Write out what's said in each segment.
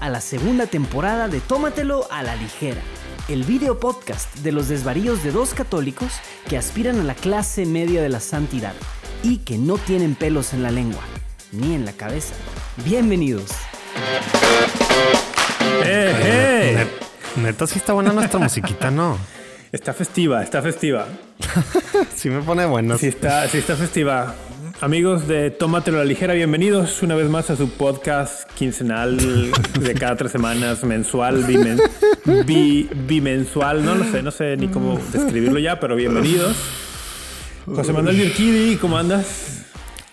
a la segunda temporada de Tómatelo a la ligera, el video podcast de los desvaríos de dos católicos que aspiran a la clase media de la santidad y que no tienen pelos en la lengua ni en la cabeza. Bienvenidos. ¡Eh, eh! Net- Neta, sí está buena nuestra musiquita, ¿no? Está festiva, está festiva. Sí me pone buena. Sí está, sí está festiva. Amigos de Tómatelo a la ligera, bienvenidos una vez más a su podcast quincenal de cada tres semanas, mensual, bimen- bi- bimensual, no lo sé, no sé ni cómo describirlo ya, pero bienvenidos. José Manuel Virquidi, ¿cómo andas?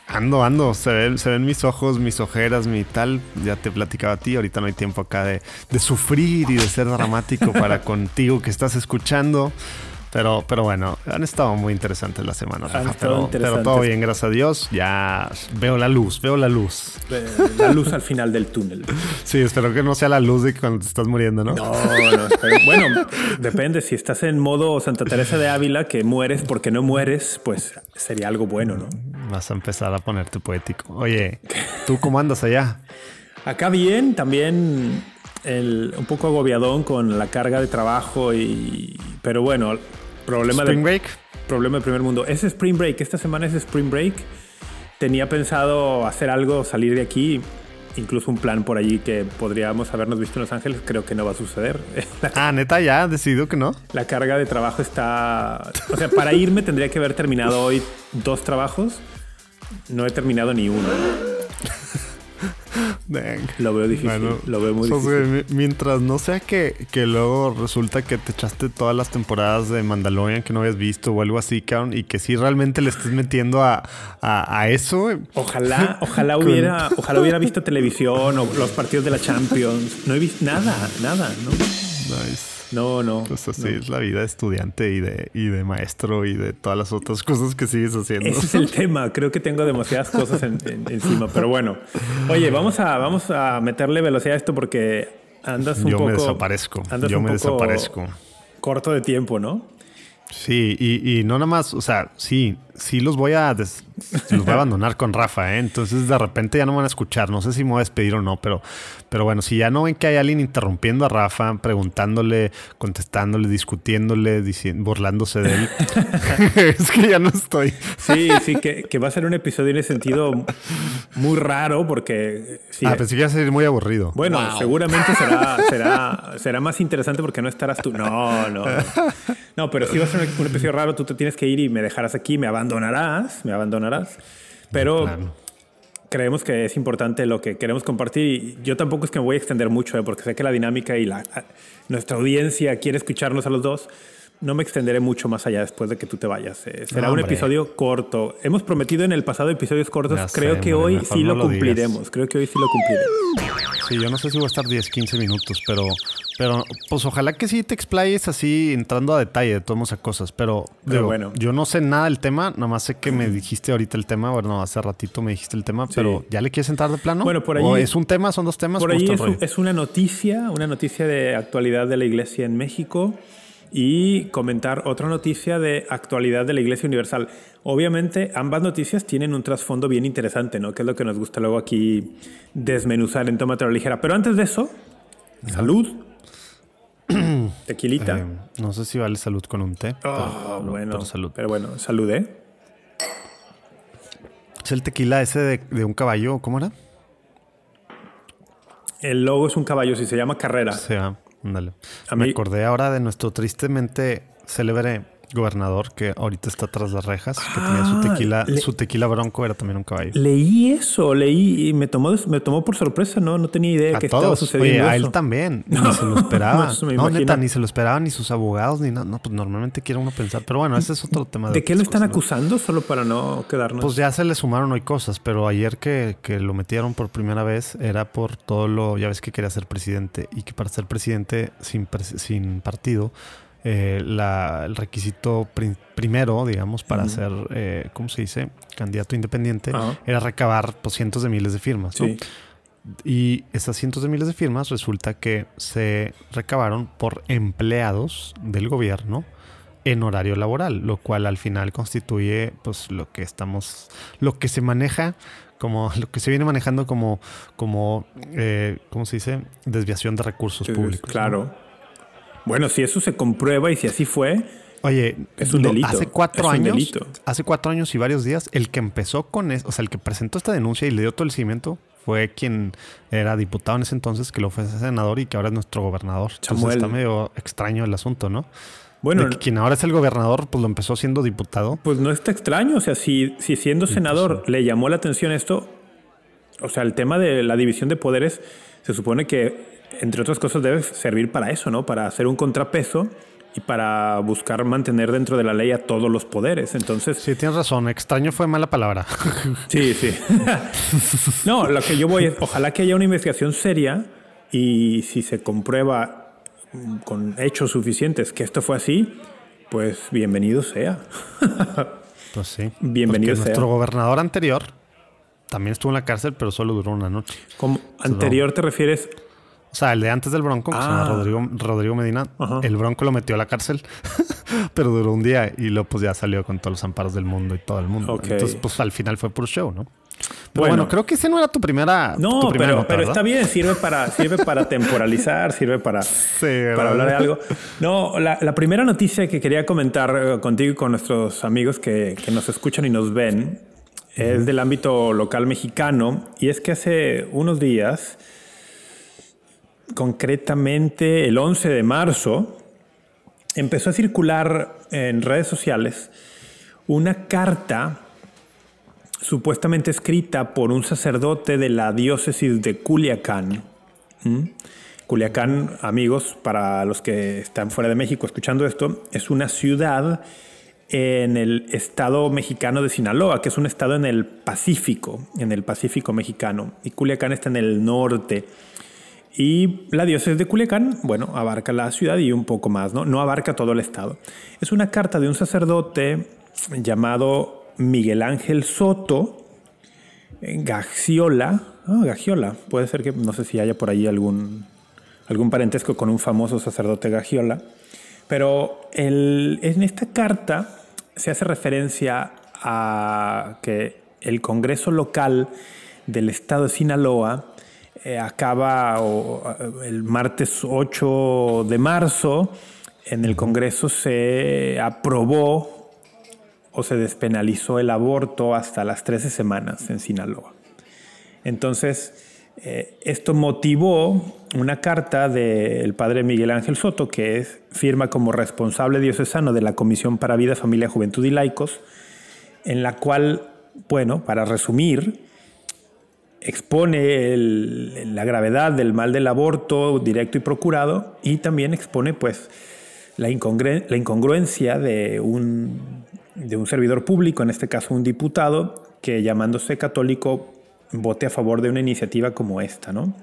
Ando, ando. Se ven, se ven mis ojos, mis ojeras, mi tal. Ya te platicaba a ti. Ahorita no hay tiempo acá de, de sufrir y de ser dramático para contigo que estás escuchando. Pero, pero bueno, han estado muy interesantes las semanas. Han pero, interesantes. pero todo bien, gracias a Dios. Ya veo la luz, veo la luz. Eh, La luz al final del túnel. Sí, espero que no sea la luz de cuando te estás muriendo, ¿no? No, no, espera. bueno, depende. Si estás en modo Santa Teresa de Ávila, que mueres porque no mueres, pues sería algo bueno, ¿no? Vas a empezar a ponerte poético. Oye, ¿tú cómo andas allá? Acá bien, también el- un poco agobiadón con la carga de trabajo y... Pero bueno, problema Spring de, Break. problema de primer mundo. Es Spring Break, esta semana es Spring Break. Tenía pensado hacer algo, salir de aquí, incluso un plan por allí que podríamos habernos visto en Los Ángeles, creo que no va a suceder. Ah, neta, ya has decidido que no. la carga de trabajo está... O sea, para irme tendría que haber terminado hoy dos trabajos. No he terminado ni uno. Dang. Lo veo difícil. Bueno, lo veo muy difícil. güey, mientras no sea que, que luego resulta que te echaste todas las temporadas de Mandalorian que no habías visto o algo así, cabrón, y que sí realmente le estés metiendo a, a, a eso. güey. Ojalá, ojalá hubiera, ojalá hubiera visto televisión o los partidos de la Champions. No he visto nada, nada, ¿no? Nice. No, no. Pues así no. es la vida de estudiante y de, y de maestro y de todas las otras cosas que sigues haciendo. Ese es el tema. Creo que tengo demasiadas cosas en- en- encima, pero bueno. Oye, vamos a, vamos a meterle velocidad a esto porque andas un Yo poco. me desaparezco. andas Yo un me poco desaparezco. Corto de tiempo, ¿no? Sí, y, y no nada más, o sea, sí, sí los voy a des- los voy a abandonar con Rafa, ¿eh? Entonces de repente ya no me van a escuchar. No sé si me voy a despedir o no, pero, pero bueno, si ya no ven que hay alguien interrumpiendo a Rafa, preguntándole, contestándole, discutiéndole, diciendo, burlándose de él, es que ya no estoy. Sí, sí, que, que va a ser un episodio en ese sentido muy raro porque. sí, ah, pensé que iba a ser muy aburrido. Bueno, seguramente será, será, será más interesante porque no estarás tú. No, no. No, No, pero si va a ser un, un episodio raro, tú te tienes que ir y me dejarás aquí, me abandonarás, me abandonarás. Pero creemos que es importante lo que queremos compartir. Y yo tampoco es que me voy a extender mucho, ¿eh? porque sé que la dinámica y la, nuestra audiencia quiere escucharnos a los dos. No me extenderé mucho más allá después de que tú te vayas. eh. Será un episodio corto. Hemos prometido en el pasado episodios cortos. Ya Creo sé, que hoy sí lo, lo cumpliremos. Creo que hoy sí lo cumpliremos. Sí, yo no sé si voy a estar 10, 15 minutos, pero, pero pues ojalá que sí te explayes así entrando a detalle de todas esas cosas. Pero, Pero digo, bueno. yo no sé nada del tema, nada más sé que me dijiste ahorita el tema, bueno, hace ratito me dijiste el tema, pero ¿ya le quieres entrar de plano? Bueno, por ¿O allí- es un tema, son dos temas? Por ¿Cómo ahí es, es una noticia, una noticia de actualidad de la Iglesia en México y comentar otra noticia de actualidad de la Iglesia Universal. Obviamente, ambas noticias tienen un trasfondo bien interesante, ¿no? Que es lo que nos gusta luego aquí desmenuzar en Tómate a la Ligera. Pero antes de eso, salud. Tequilita. Eh, no sé si vale salud con un té. Ah, pero- bueno, pero salud. Pero bueno, salud, ¿eh? ¿Es el tequila ese de, de un caballo? ¿Cómo era? El logo es un caballo, si se llama Carrera. Sí, ah, ándale. Me mí- acordé ahora de nuestro tristemente célebre gobernador que ahorita está tras las rejas, que tenía su Ah, tequila, le- su tequila bronco era también un caballo. Leí eso, leí y me tomó, me tomó por sorpresa, ¿no? No tenía idea A que estaba sucediendo oye, a eso. él también, ni se lo esperaba. no, imagino. neta, ni se lo esperaba, ni sus abogados, ni nada. No, pues normalmente quiere uno pensar. Pero bueno, ese es otro tema. ¿De qué lo están cosas, ¿no? acusando? Solo para no quedarnos. Pues ya se le sumaron hoy cosas, pero ayer que, que lo metieron por primera vez era por todo lo, ya ves que quería ser presidente y que para ser presidente sin, pres- sin partido, eh, la, el requisito pri- primero, digamos, para ser, eh, ¿cómo se dice? Candidato independiente, era recabar pues, cientos de miles de firmas. Y esas cientos de miles de firmas resulta que se recabaron por empleados del gobierno en horario laboral, lo cual al final constituye pues lo que estamos, lo que se maneja como lo que se viene manejando como, como eh, ¿cómo se dice? Desviación de recursos públicos. Claro. Bueno, si eso se comprueba y si así fue, Oye, es un delito. Hace cuatro Es años, delito. hace cuatro años y varios días, el que empezó con eso, o sea, el que presentó esta denuncia y le dio todo el seguimiento fue quien era diputado en ese entonces, que lo fue senador y que ahora es nuestro gobernador. Entonces está medio extraño el asunto, ¿no? bueno, que quien ahora es el gobernador, pues lo empezó siendo diputado. pues no está extraño. O sea, si, si siendo senador le llamó la atención esto, o sea, el tema de la división de poderes se supone que, entre otras cosas, debe servir para eso, ¿no? Para hacer un contrapeso y para buscar mantener dentro de la ley a todos los poderes. Entonces, Sí, tienes razón. Extraño fue mala palabra. Sí, sí. no, lo que yo voy es, ojalá que haya una investigación seria y si se comprueba con hechos suficientes que esto fue así, pues bienvenido sea. pues sí. Bienvenido Porque sea. Nuestro gobernador anterior también estuvo en la cárcel, pero solo duró una noche. Como anterior te refieres, sea, el de antes del Bronco, que se llama Ah. Rodrigo, Rodrigo Medina, Ajá. el Bronco lo metió a la cárcel, pero duró un día y luego pues ya salió con todos los amparos del mundo y todo el mundo. Ok. Entonces, pues al final fue puro show, ¿no? Pero Bueno. bueno, creo que ese no era tu primera. no, tu primera pero, nota, pero está bien, sirve para, sirve para temporalizar, sirve para, para hablar de algo. No, la, la primera noticia que quería comentar eh, contigo y con nuestros amigos que, que nos escuchan y nos ven es del ámbito local mexicano y es que hace unos días, concretamente el 11 de marzo, empezó a circular en redes sociales una carta supuestamente escrita por un sacerdote de la diócesis de Culiacán. Culiacán, amigos, para los que están fuera de México escuchando esto, es una ciudad en el estado mexicano de Sinaloa, que es un estado en el Pacífico, en el Pacífico mexicano. Y Culiacán está en el norte. Y la diócesis de Culiacán, bueno, abarca la ciudad y un poco más, ¿no? No abarca todo el estado. Es una carta de un sacerdote llamado Miguel Ángel Soto eh, Gagiola. Ah, Gagiola. Puede ser que, no sé si haya por ahí algún, algún parentesco con un famoso sacerdote Gagiola. Pero en esta carta se hace referencia a que el Congreso local del estado de Sinaloa eh, acaba el martes 8 de marzo. En el Congreso se aprobó o se despenalizó el aborto hasta las 13 semanas en Sinaloa. Entonces, eh, esto motivó una carta del padre Miguel Ángel Soto, que es, firma como responsable diocesano de la Comisión para Vida, Familia, Juventud y Laicos, en la cual, bueno, para resumir, expone el- la gravedad del mal del aborto directo y procurado y también expone pues la, incongruencia de un, de un servidor público, en este caso un diputado, que llamándose católico vote a favor de una iniciativa como esta, ¿no?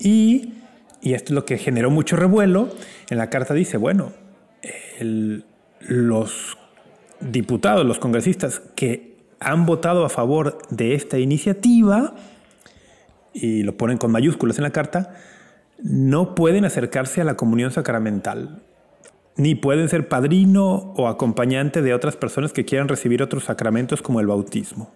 y, y esto es lo que generó mucho revuelo. En la carta dice, bueno, el- los diputados, los congresistas que han votado a favor de esta iniciativa, y lo ponen con mayúsculas en la carta, no pueden acercarse a la comunión sacramental, ni pueden ser padrino o acompañante de otras personas que quieran recibir otros sacramentos como el bautismo.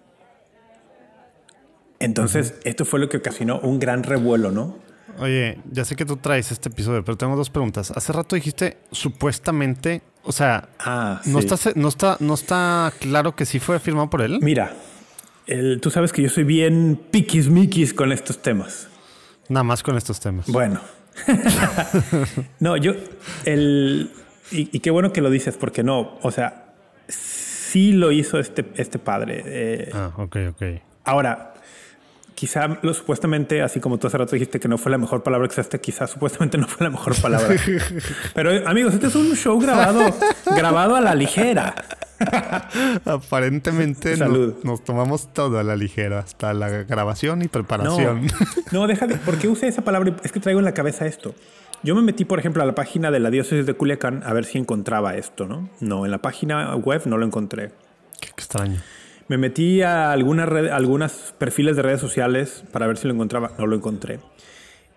Entonces, esto fue lo que ocasionó un gran revuelo, ¿no? Oye, ya sé que tú traes este episodio, pero tengo dos preguntas. Hace rato dijiste supuestamente, o sea, Ah, no, sí. está, se- no, está, no está claro que sí fue firmado por él. Mira, el- tú sabes que yo soy bien piquismiquis con estos temas. Nada más con estos temas. Bueno. no, yo, el, y, y qué bueno que lo dices, porque no, o sea, sí lo hizo este, este padre. eh, Ah, ok, ok. Ahora, quizá lo supuestamente, así como tú hace rato dijiste que no fue la mejor palabra que usaste, quizá supuestamente no fue la mejor palabra. Pero amigos, este es un show grabado, grabado a la ligera. Aparentemente Salud. nos, tomamos todo a la ligera, hasta la grabación y No, preparación. no, deja de. ¿Por qué usé esa palabra? Es que traigo en la cabeza esto. Yo me metí, por ejemplo, a la página de la diócesis de Culiacán a ver si encontraba esto, ¿no? No, en la página web no lo encontré. Qué extraño. Me metí a algunas perfiles de redes sociales para ver si lo encontraba. No lo encontré.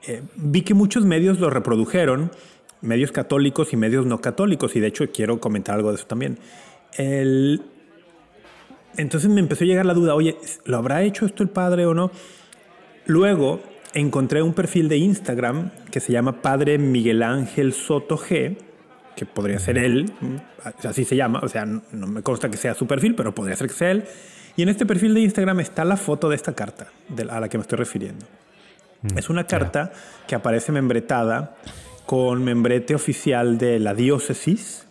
Eh, vi que muchos medios lo reprodujeron, medios católicos y medios no católicos, y de hecho quiero comentar algo de eso también. Entonces me empezó a llegar la duda, oye, ¿lo habrá hecho esto el padre o no? Luego encontré un perfil de Instagram que se llama Padre Miguel Ángel Soto G, que podría ser él, así se llama, o sea, no me consta que sea su perfil, pero podría ser que sea él. Y en este perfil de Instagram está la foto de esta carta a la que me estoy refiriendo. Mm, es una carta que aparece membretada con membrete oficial de la diócesis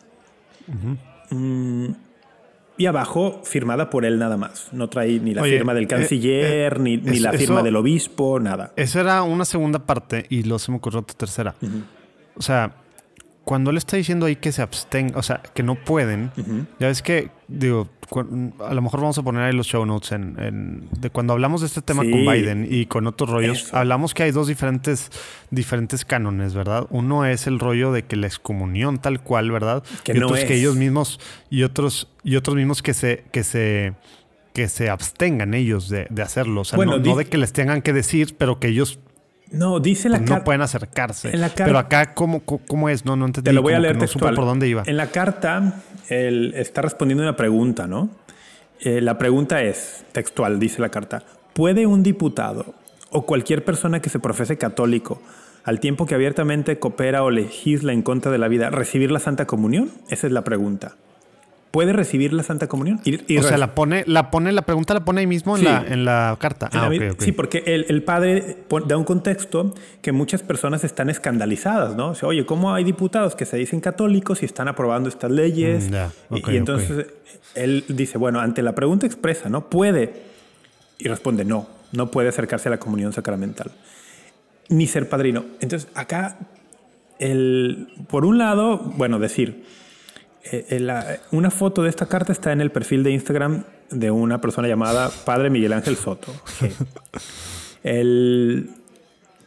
mm, y abajo firmada por él nada más. No trae ni la firma del eh, canciller, eh, ni, la firma del obispo, nada. Esa era una segunda parte y lo se me ocurrió otra tercera. O sea, cuando él está diciendo ahí que se abstengan, o sea, que no pueden, ya ves que, digo, a lo mejor vamos a poner ahí los show notes en, de cuando hablamos de este tema con Biden y con otros rollos, hablamos que hay dos diferentes, diferentes cánones, ¿verdad? Uno es el rollo de que la excomunión tal cual, ¿verdad? Que y otros que ellos mismos, y otros, y otros mismos que se, que se, que se abstengan ellos de, hacerlo. O sea, no, no de que les tengan que decir, pero que ellos no, dice la carta. No pueden acercarse. Pero acá, ¿cómo, ¿cómo, es? No, no entendí. Te lo voy a leer no por dónde iba. En la carta, él está respondiendo una pregunta, ¿no? Eh, la pregunta es, textual, dice la carta. ¿Puede un diputado o cualquier persona que se profese católico, al tiempo que abiertamente coopera o legisla en contra de la vida, recibir la Santa Comunión? Esa es la pregunta puede recibir la Santa Comunión. o sea, la pone, la pone, la pregunta la pone ahí mismo en, la, en la carta. Ah, sí, porque el, padre da un contexto que muchas personas están escandalizadas, ¿no? O sea, oye, ¿cómo hay diputados que se dicen católicos y están aprobando estas leyes? Mm, y, entonces él dice, bueno, ante la pregunta expresa, ¿no? Puede. Y responde, no, no puede acercarse a la comunión sacramental. Ni ser padrino. Entonces, acá, el, por un lado, bueno, decir, eh, una foto de esta carta está en el perfil de Instagram de una persona llamada Padre Miguel Ángel Soto. el,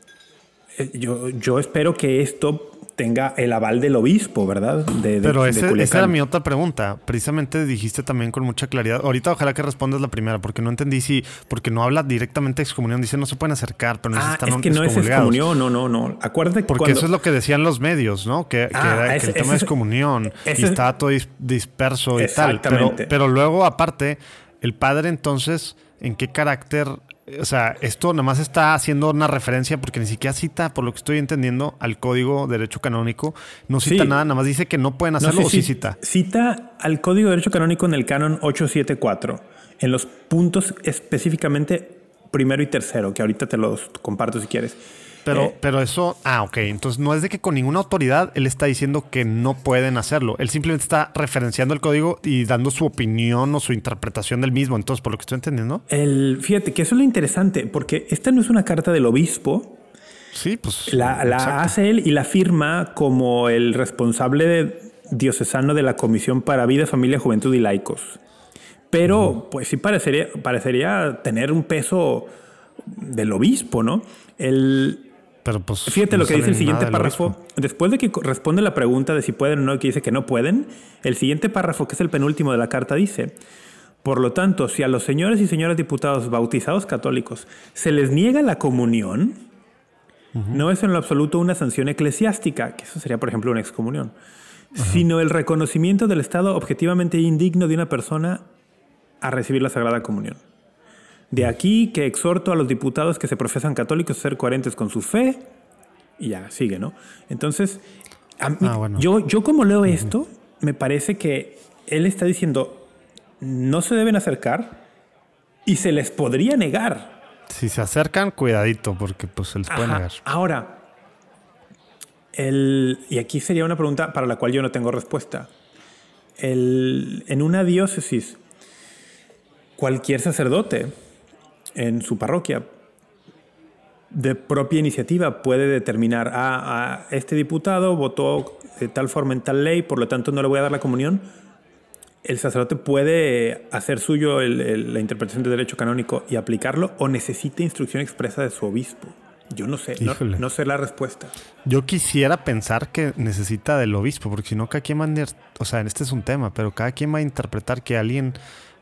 eh, yo, yo espero que esto tenga el aval del obispo, ¿verdad? De, Pero esa era mi otra pregunta. Precisamente dijiste también con mucha claridad. Ahorita ojalá que respondas la primera, porque no entendí si, porque no habla directamente de excomunión, dice no se pueden acercar, pero no ah, es que no es excomunión, no, no, no. Acuérdate que Porque eso es lo que decían los medios, ¿no? Que, ah, el tema es excomunión y está todo disperso y tal. Pero, pero luego, aparte, el padre entonces, ¿en qué carácter o sea, esto nada más está haciendo una referencia porque ni siquiera cita, por lo que estoy entendiendo, al código de derecho canónico. No cita nada, nada más dice que no pueden hacerlo o sí cita. Cita al código de derecho canónico en el canon 874, en los puntos específicamente primero y tercero, que ahorita te los comparto si quieres. Pero, eh, pero eso, ah, ok. Entonces no es de que con ninguna autoridad él está diciendo que no pueden hacerlo. Él simplemente está referenciando el código y dando su opinión o su interpretación del mismo. Entonces, por lo que estoy entendiendo. El, fíjate que eso es lo interesante, porque esta no es una carta del obispo. Sí, pues. La, la hace él y la firma como el responsable diocesano de la Comisión para Vida, Familia, Juventud y Laicos. Pero, pues sí parecería, parecería tener un peso del obispo, ¿no? El, pues, Fíjate lo que dice el siguiente párrafo. Después de que responde la pregunta de si pueden o no, que dice que no pueden, el siguiente párrafo, que es el penúltimo de la carta, dice: Por lo tanto, si a los señores y señoras diputados bautizados católicos se les niega la comunión, no es en lo absoluto una sanción eclesiástica, que eso sería, por ejemplo, una excomunión, sino el reconocimiento del estado objetivamente indigno de una persona a recibir la Sagrada Comunión. De aquí que exhorto a los diputados que se profesan católicos a ser coherentes con su fe. Y ya, sigue, ¿no? Entonces, ah, yo, yo como leo esto, me parece que él está diciendo, no se deben acercar y se les podría negar. Si se acercan, cuidadito, porque pues se les puede negar. Ahora, el, y aquí sería una pregunta para la cual yo no tengo respuesta. El, en una diócesis, cualquier sacerdote en su parroquia de propia iniciativa puede determinar, a ah, ah, este diputado votó de tal forma en tal ley, por lo tanto no le voy a dar la comunión. El sacerdote puede hacer suyo la interpretación de derecho canónico y aplicarlo o necesita instrucción expresa de su obispo. Yo no sé, no, sé la respuesta. Yo quisiera pensar que necesita del obispo, porque si no, cada quien va a, o sea, este es un tema, pero cada quien va a interpretar que alguien,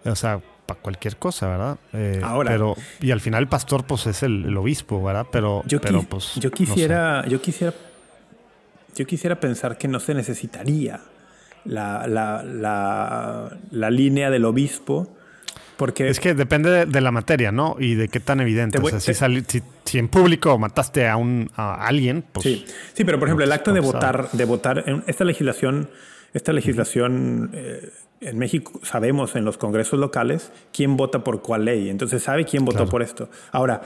o sea, para cualquier cosa, ¿verdad? Eh, Ahora. Pero, y al final el pastor, pues, es el, obispo, ¿verdad? Pero, yo, pero pues. Yo quisiera, yo quisiera. Yo quisiera pensar que no se necesitaría la, la, la, línea del obispo. Porque Es que depende de, de la materia, ¿no? Y de qué tan evidente. Voy- o sea, si, sali- si, si en público mataste a un a alguien, pues Sí, sí, pero por ejemplo, el acto de votar, de votar, en esta legislación, esta legislación eh, en México sabemos en los congresos locales quién vota por cuál ley, entonces sabe quién votó Claro. por esto. Ahora,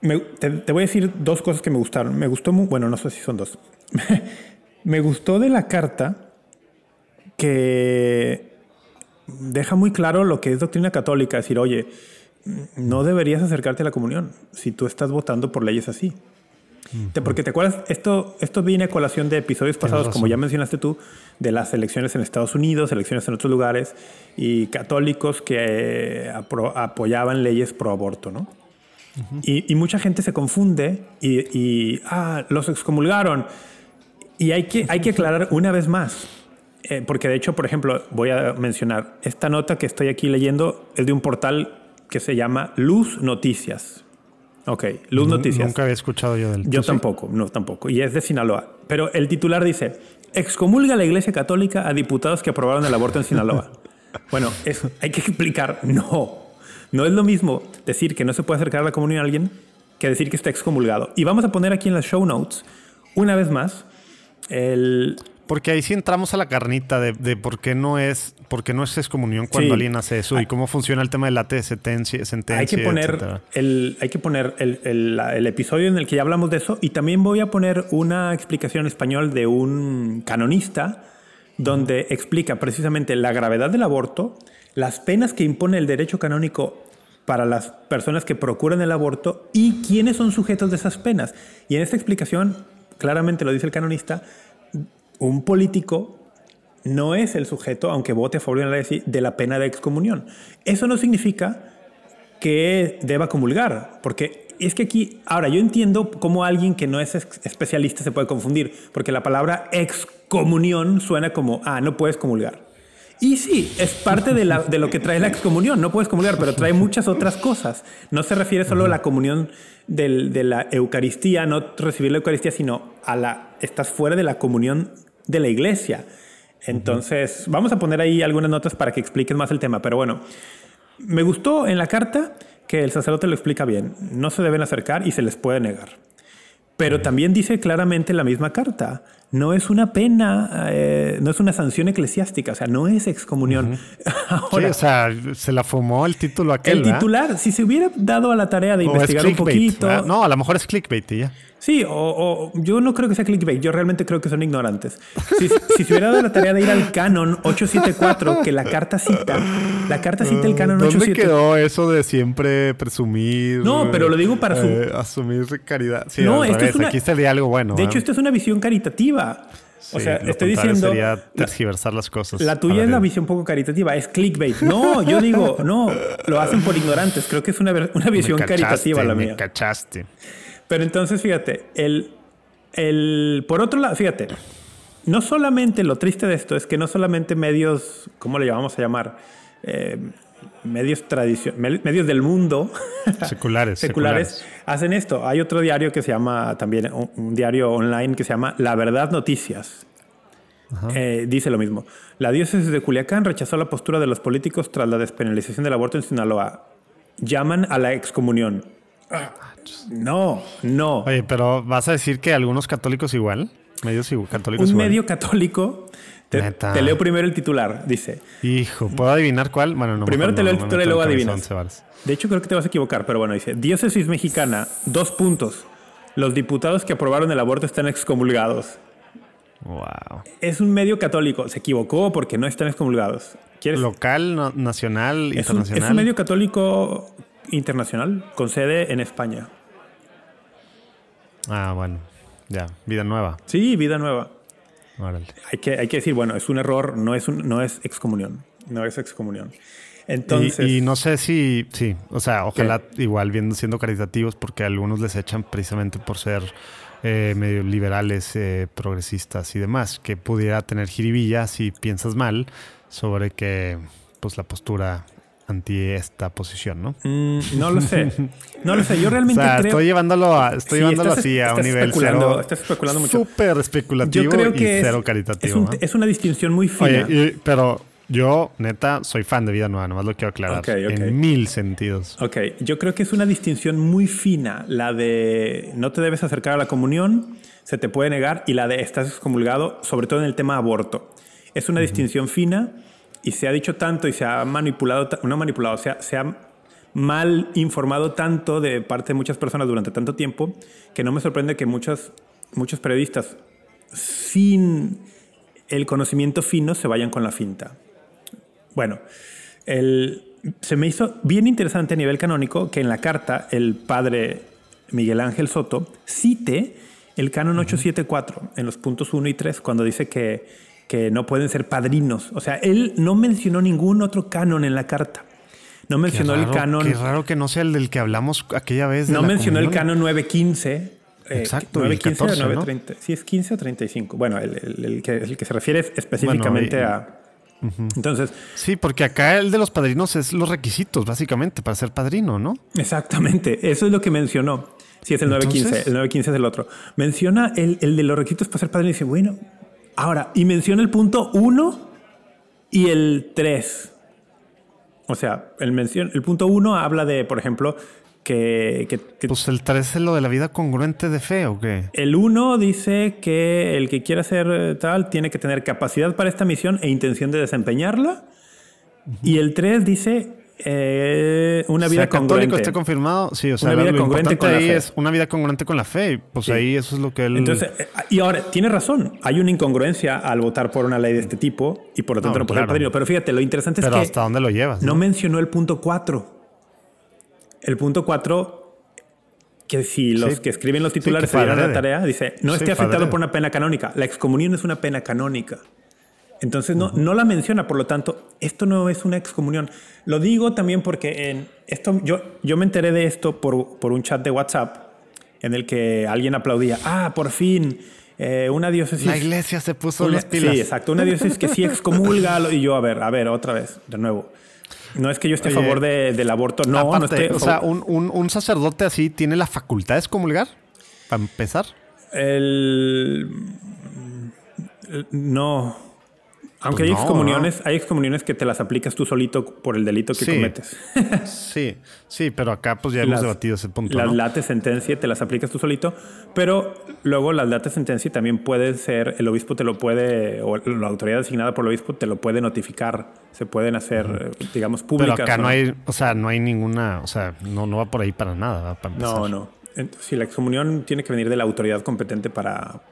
me- te, te voy a decir dos cosas que me gustaron. Me gustó, mu- bueno, no sé si son dos. me gustó de la carta que deja muy claro lo que es doctrina católica, decir, oye, no deberías acercarte a la comunión si tú estás votando por leyes así. Porque te acuerdas, esto, esto viene a colación de episodios pasados, como ya mencionaste tú, de las elecciones en Estados Unidos, elecciones en otros lugares, y católicos que eh, apro- apoyaban leyes pro aborto, ¿no? y, y mucha gente se confunde y, y, ah, los excomulgaron. Y hay que, hay que aclarar una vez más, eh, porque de hecho, por ejemplo, voy a mencionar, esta nota que estoy aquí leyendo es de un portal que se llama Luz Noticias. Ok, Luz Noticias. Nunca había escuchado yo del Yo tampoco, no tampoco. Y es de Sinaloa. Pero el titular dice, excomulga la Iglesia Católica a diputados que aprobaron el aborto en Sinaloa. bueno, es, hay que explicar, no. No es lo mismo decir que no se puede acercar a la comunión a alguien que decir que está excomulgado. Y vamos a poner aquí en las show notes, una vez más, el... Porque ahí sí entramos a la carnita de, de por qué no es, por qué no es excomunión cuando Sí. alguien hace eso y cómo funciona el tema del late de sentencia, sentencia Hay que poner, el, hay que poner el, el- el episodio en el que ya hablamos de eso y también voy a poner una explicación en español de un canonista donde explica precisamente la gravedad del aborto, las penas que impone el derecho canónico para las personas que procuran el aborto y quiénes son sujetos de esas penas. Y en esta explicación, claramente lo dice el canonista, un político no es el sujeto, aunque vote a favor de ley, de la pena de excomunión. Eso no significa que deba comulgar, porque es que aquí, ahora yo entiendo cómo alguien que no es especialista se puede confundir, porque la palabra excomunión suena como, ah, no puedes comulgar. Y sí, es parte de, la- de lo que trae la excomunión, no puedes comulgar, pero trae muchas otras cosas. No se refiere solo a la comunión del- de la Eucaristía, no recibir la Eucaristía, sino a la, estás fuera de la comunión de la iglesia. Entonces, vamos a poner ahí algunas notas para que expliquen más el tema, pero bueno, me gustó en la carta que el sacerdote lo explica bien. No se deben acercar y se les puede negar. Pero también dice claramente en la misma carta, no es una pena, eh, no es una sanción eclesiástica, o sea, no es excomunión. Ahora, o sea, se la fumó el título aquel, el ¿verdad? titular, si se hubiera dado a la tarea de O es investigar un poquito. ¿verdad? No, a lo mejor es clickbait y ya. Sí, o, o- yo no creo que sea clickbait, yo realmente creo que son ignorantes. Si, si se hubiera dado la tarea de ir al canon 874, que la carta cita, la carta cita el canon ¿Dónde 874. quedó eso de siempre presumir? No, pero lo digo para su- eh, asumir caridad. Sí, No, esto es una- Aquí sería algo bueno. De ¿eh? hecho, esta es una visión caritativa. o Sí, sea, lo estoy diciendo. Sería la- tergiversar las cosas. La tuya es la visión poco caritativa, es clickbait. No, yo digo, no, lo hacen por ignorantes. Creo que es una, una Me visión cachaste, caritativa la me mía. cachaste. Pero entonces, fíjate, el, el, por otro lado, fíjate, no solamente lo triste de esto es que no solamente medios, ¿cómo le llamamos a llamar? Eh, medios tradicio- me- medios del mundo Seculares. seculares hacen esto. Hay otro diario que se llama también un, un diario online que se llama La Verdad Noticias. Eh, dice lo mismo. La diócesis de Culiacán rechazó la postura de los políticos tras la despenalización del aborto en Sinaloa. Llaman a la excomunión. No, no. Oye, pero vas a decir que algunos católicos igual. Medios católicos Un igual. medio católico. Te, leo primero el titular. Dice. Hijo, ¿puedo adivinar cuál? Bueno, no. Primero te leo no, el titular y luego adivinas. De hecho, creo que te vas a equivocar, pero bueno, dice, diócesis mexicana, dos puntos. Los diputados que aprobaron el aborto están excomulgados. Wow. Es un medio católico, se equivocó porque no están excomulgados. ¿Quieres? Local, no- nacional, es, un, internacional. es un medio católico internacional con sede en España. Ah, bueno. Ya, vida nueva. Sí, vida nueva. Órale. Hay que, hay que decir, bueno, es un error, no es, un- no es excomunión. No es excomunión. Entonces, y, y no sé si, sí, o sea, ojalá igual viendo siendo caritativos, porque algunos les echan precisamente por ser eh, medio liberales, eh, progresistas y demás, que pudiera tener jiribilla si piensas mal sobre que, pues, la postura anti esta posición, ¿no? mm, no lo sé. No lo sé. Yo O realmente sea, creo. estoy llevándolo, a, estoy Sí, llevándolo así a un nivel especulando, cero, estás especulando mucho. súper especulativo Yo creo y que es, cero es, caritativo. un- ¿no? es una distinción muy fina. Oye, y- pero Yo, neta, soy fan de Vida Nueva, nomás lo quiero aclarar. Ok, ok. En mil sentidos. Ok, yo creo que es una distinción muy fina, la de no te debes acercar a la comunión, se te puede negar, y la de estás excomulgado, sobre todo en el tema aborto. Es una distinción fina y se ha dicho tanto y se ha manipulado, no manipulado, se ha, se ha mal informado tanto de parte de muchas personas durante tanto tiempo que no me sorprende que muchos, muchos periodistas sin el conocimiento fino se vayan con la finta. Bueno, el- se me hizo bien interesante a nivel canónico que en la carta el padre Miguel Ángel Soto cite el canon 874 en los puntos 1 y 3 cuando dice que, que no pueden ser padrinos. O sea, él no mencionó ningún otro canon en la carta. No mencionó el canon. Qué raro que no sea el del que hablamos aquella vez. de No la mencionó el canon 915. eh, Exacto, el 915 o 14, ¿no? 930. Sí, es 15 o 35. Bueno, el, el- el que, el que se refiere específicamente Bueno, y- a. Entonces, Sí, porque acá el de los padrinos es los requisitos, básicamente, para ser padrino, ¿no? exactamente, eso es lo que mencionó. Sí, es el 915. Entonces- El 915 es el otro. Menciona el, el de los requisitos para ser padrino y dice, bueno, ahora, y menciona el punto 1 y el 3. O sea, el, mencion- el punto 1 habla de, por ejemplo, que, que- que Pues el 3 es lo de la vida congruente de fe, ¿o qué? El 1 dice que el que quiera ser eh, tal tiene que tener capacidad para esta misión e intención de desempeñarla. Y el 3 dice eh, una vida sea católico congruente. esté confirmado, sí, o sea, Una vida lo congruente con la ahí fe. es una vida congruente con la fe. Pues ahí eso es lo que él. Entonces, eh, y ahora, tiene razón. Hay una incongruencia al votar por una ley de este tipo y por lo tanto No, no, puede ser claro. padrino. Pero fíjate, lo interesante es que hasta dónde lo llevas. no ¿no? mencionó el punto 4. El punto 4, que si los Sí. que escriben los Sí, titulares que se dieran la tarea, dice, no Sí, esté afectado por una pena canónica. La excomunión es una pena canónica. Entonces no, no la menciona, por lo tanto, esto no es una excomunión. Lo digo también porque en esto, yo, yo me enteré de esto por, por un chat de WhatsApp en el que alguien aplaudía, ah, por fin, eh, una diócesis... La iglesia se puso Una- las pilas. Sí, exacto. Una diócesis que sí excomulga. Y yo, a ver, a ver, otra vez, de nuevo. No es que yo esté a Oye, favor de- del aborto, no, no Aparte, esté. a o sea, un, un- un sacerdote así tiene la facultad de excomulgar, para empezar. el, el- no. Aunque Pues hay no, excomuniones, hay excomuniones que te las aplicas tú solito por el delito que Sí. cometes. Sí, sí, pero acá pues ya hemos Las- debatido ese punto. Las ¿no? late sentencia te las aplicas tú solito, pero luego las late sentencia también pueden ser, el obispo te lo puede, o la autoridad designada por el obispo te lo puede notificar, se pueden hacer, digamos, Pero públicas. acá no hay, o sea, no hay ninguna, o sea, no, no va por ahí para nada. No, no. Entonces, si la excomunión tiene que venir de la autoridad competente para,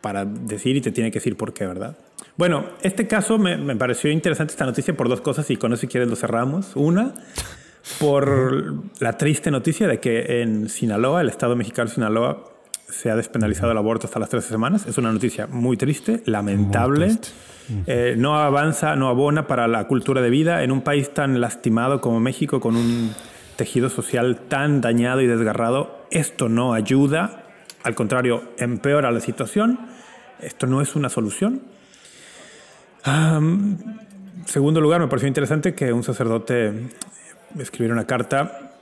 para decir y te tiene que decir por qué, ¿verdad? Bueno, este caso me, me pareció interesante esta noticia por dos cosas y con eso si quieres lo cerramos. Una, por la triste noticia de que en Sinaloa, el Estado mexicano de Sinaloa, se ha despenalizado el aborto hasta las 13 semanas. Es una noticia muy triste, lamentable. triste. Eh, no avanza, no abona para la cultura de vida en un país tan lastimado como México, con un tejido social tan dañado y desgarrado. Esto no ayuda, al contrario, empeora la situación. Esto no es una solución. Am, segundo lugar, me pareció interesante que un sacerdote escribiera una carta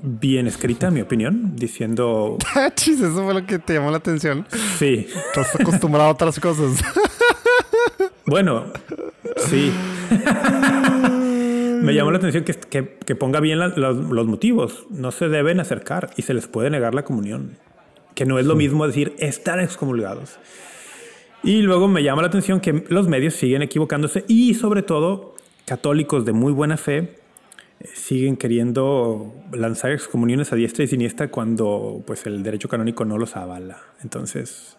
bien escrita, en mi opinión, diciendo, Chis, eso fue lo que te llamó la atención. sí, Estás acostumbrado a otras cosas. Bueno, sí. Me llamó la atención que, que- que ponga bien la- los, los motivos. No se deben acercar y se les puede negar la comunión. Que no es lo mismo decir están excomulgados. Y luego me llama la atención que los medios siguen equivocándose y sobre todo católicos de muy buena fe eh, siguen queriendo lanzar excomuniones a diestra y siniestra cuando pues el derecho canónico no los avala. Entonces,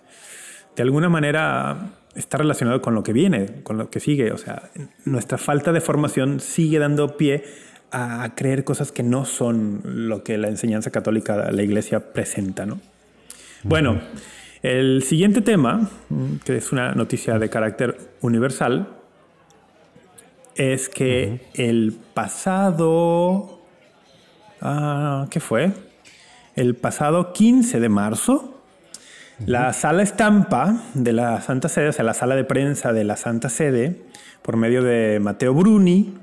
de alguna manera está relacionado con lo que viene, con lo que sigue. O sea, nuestra falta de formación sigue dando pie a creer cosas que no son lo que la enseñanza católica, la iglesia presenta, ¿no? Bueno, el siguiente tema, que es una noticia de carácter universal, es que el pasado... ah, ¿Qué fue? El pasado 15 de marzo, la sala estampa de la Santa Sede, o sea, la sala de prensa de la Santa Sede, por medio de Mateo Bruni,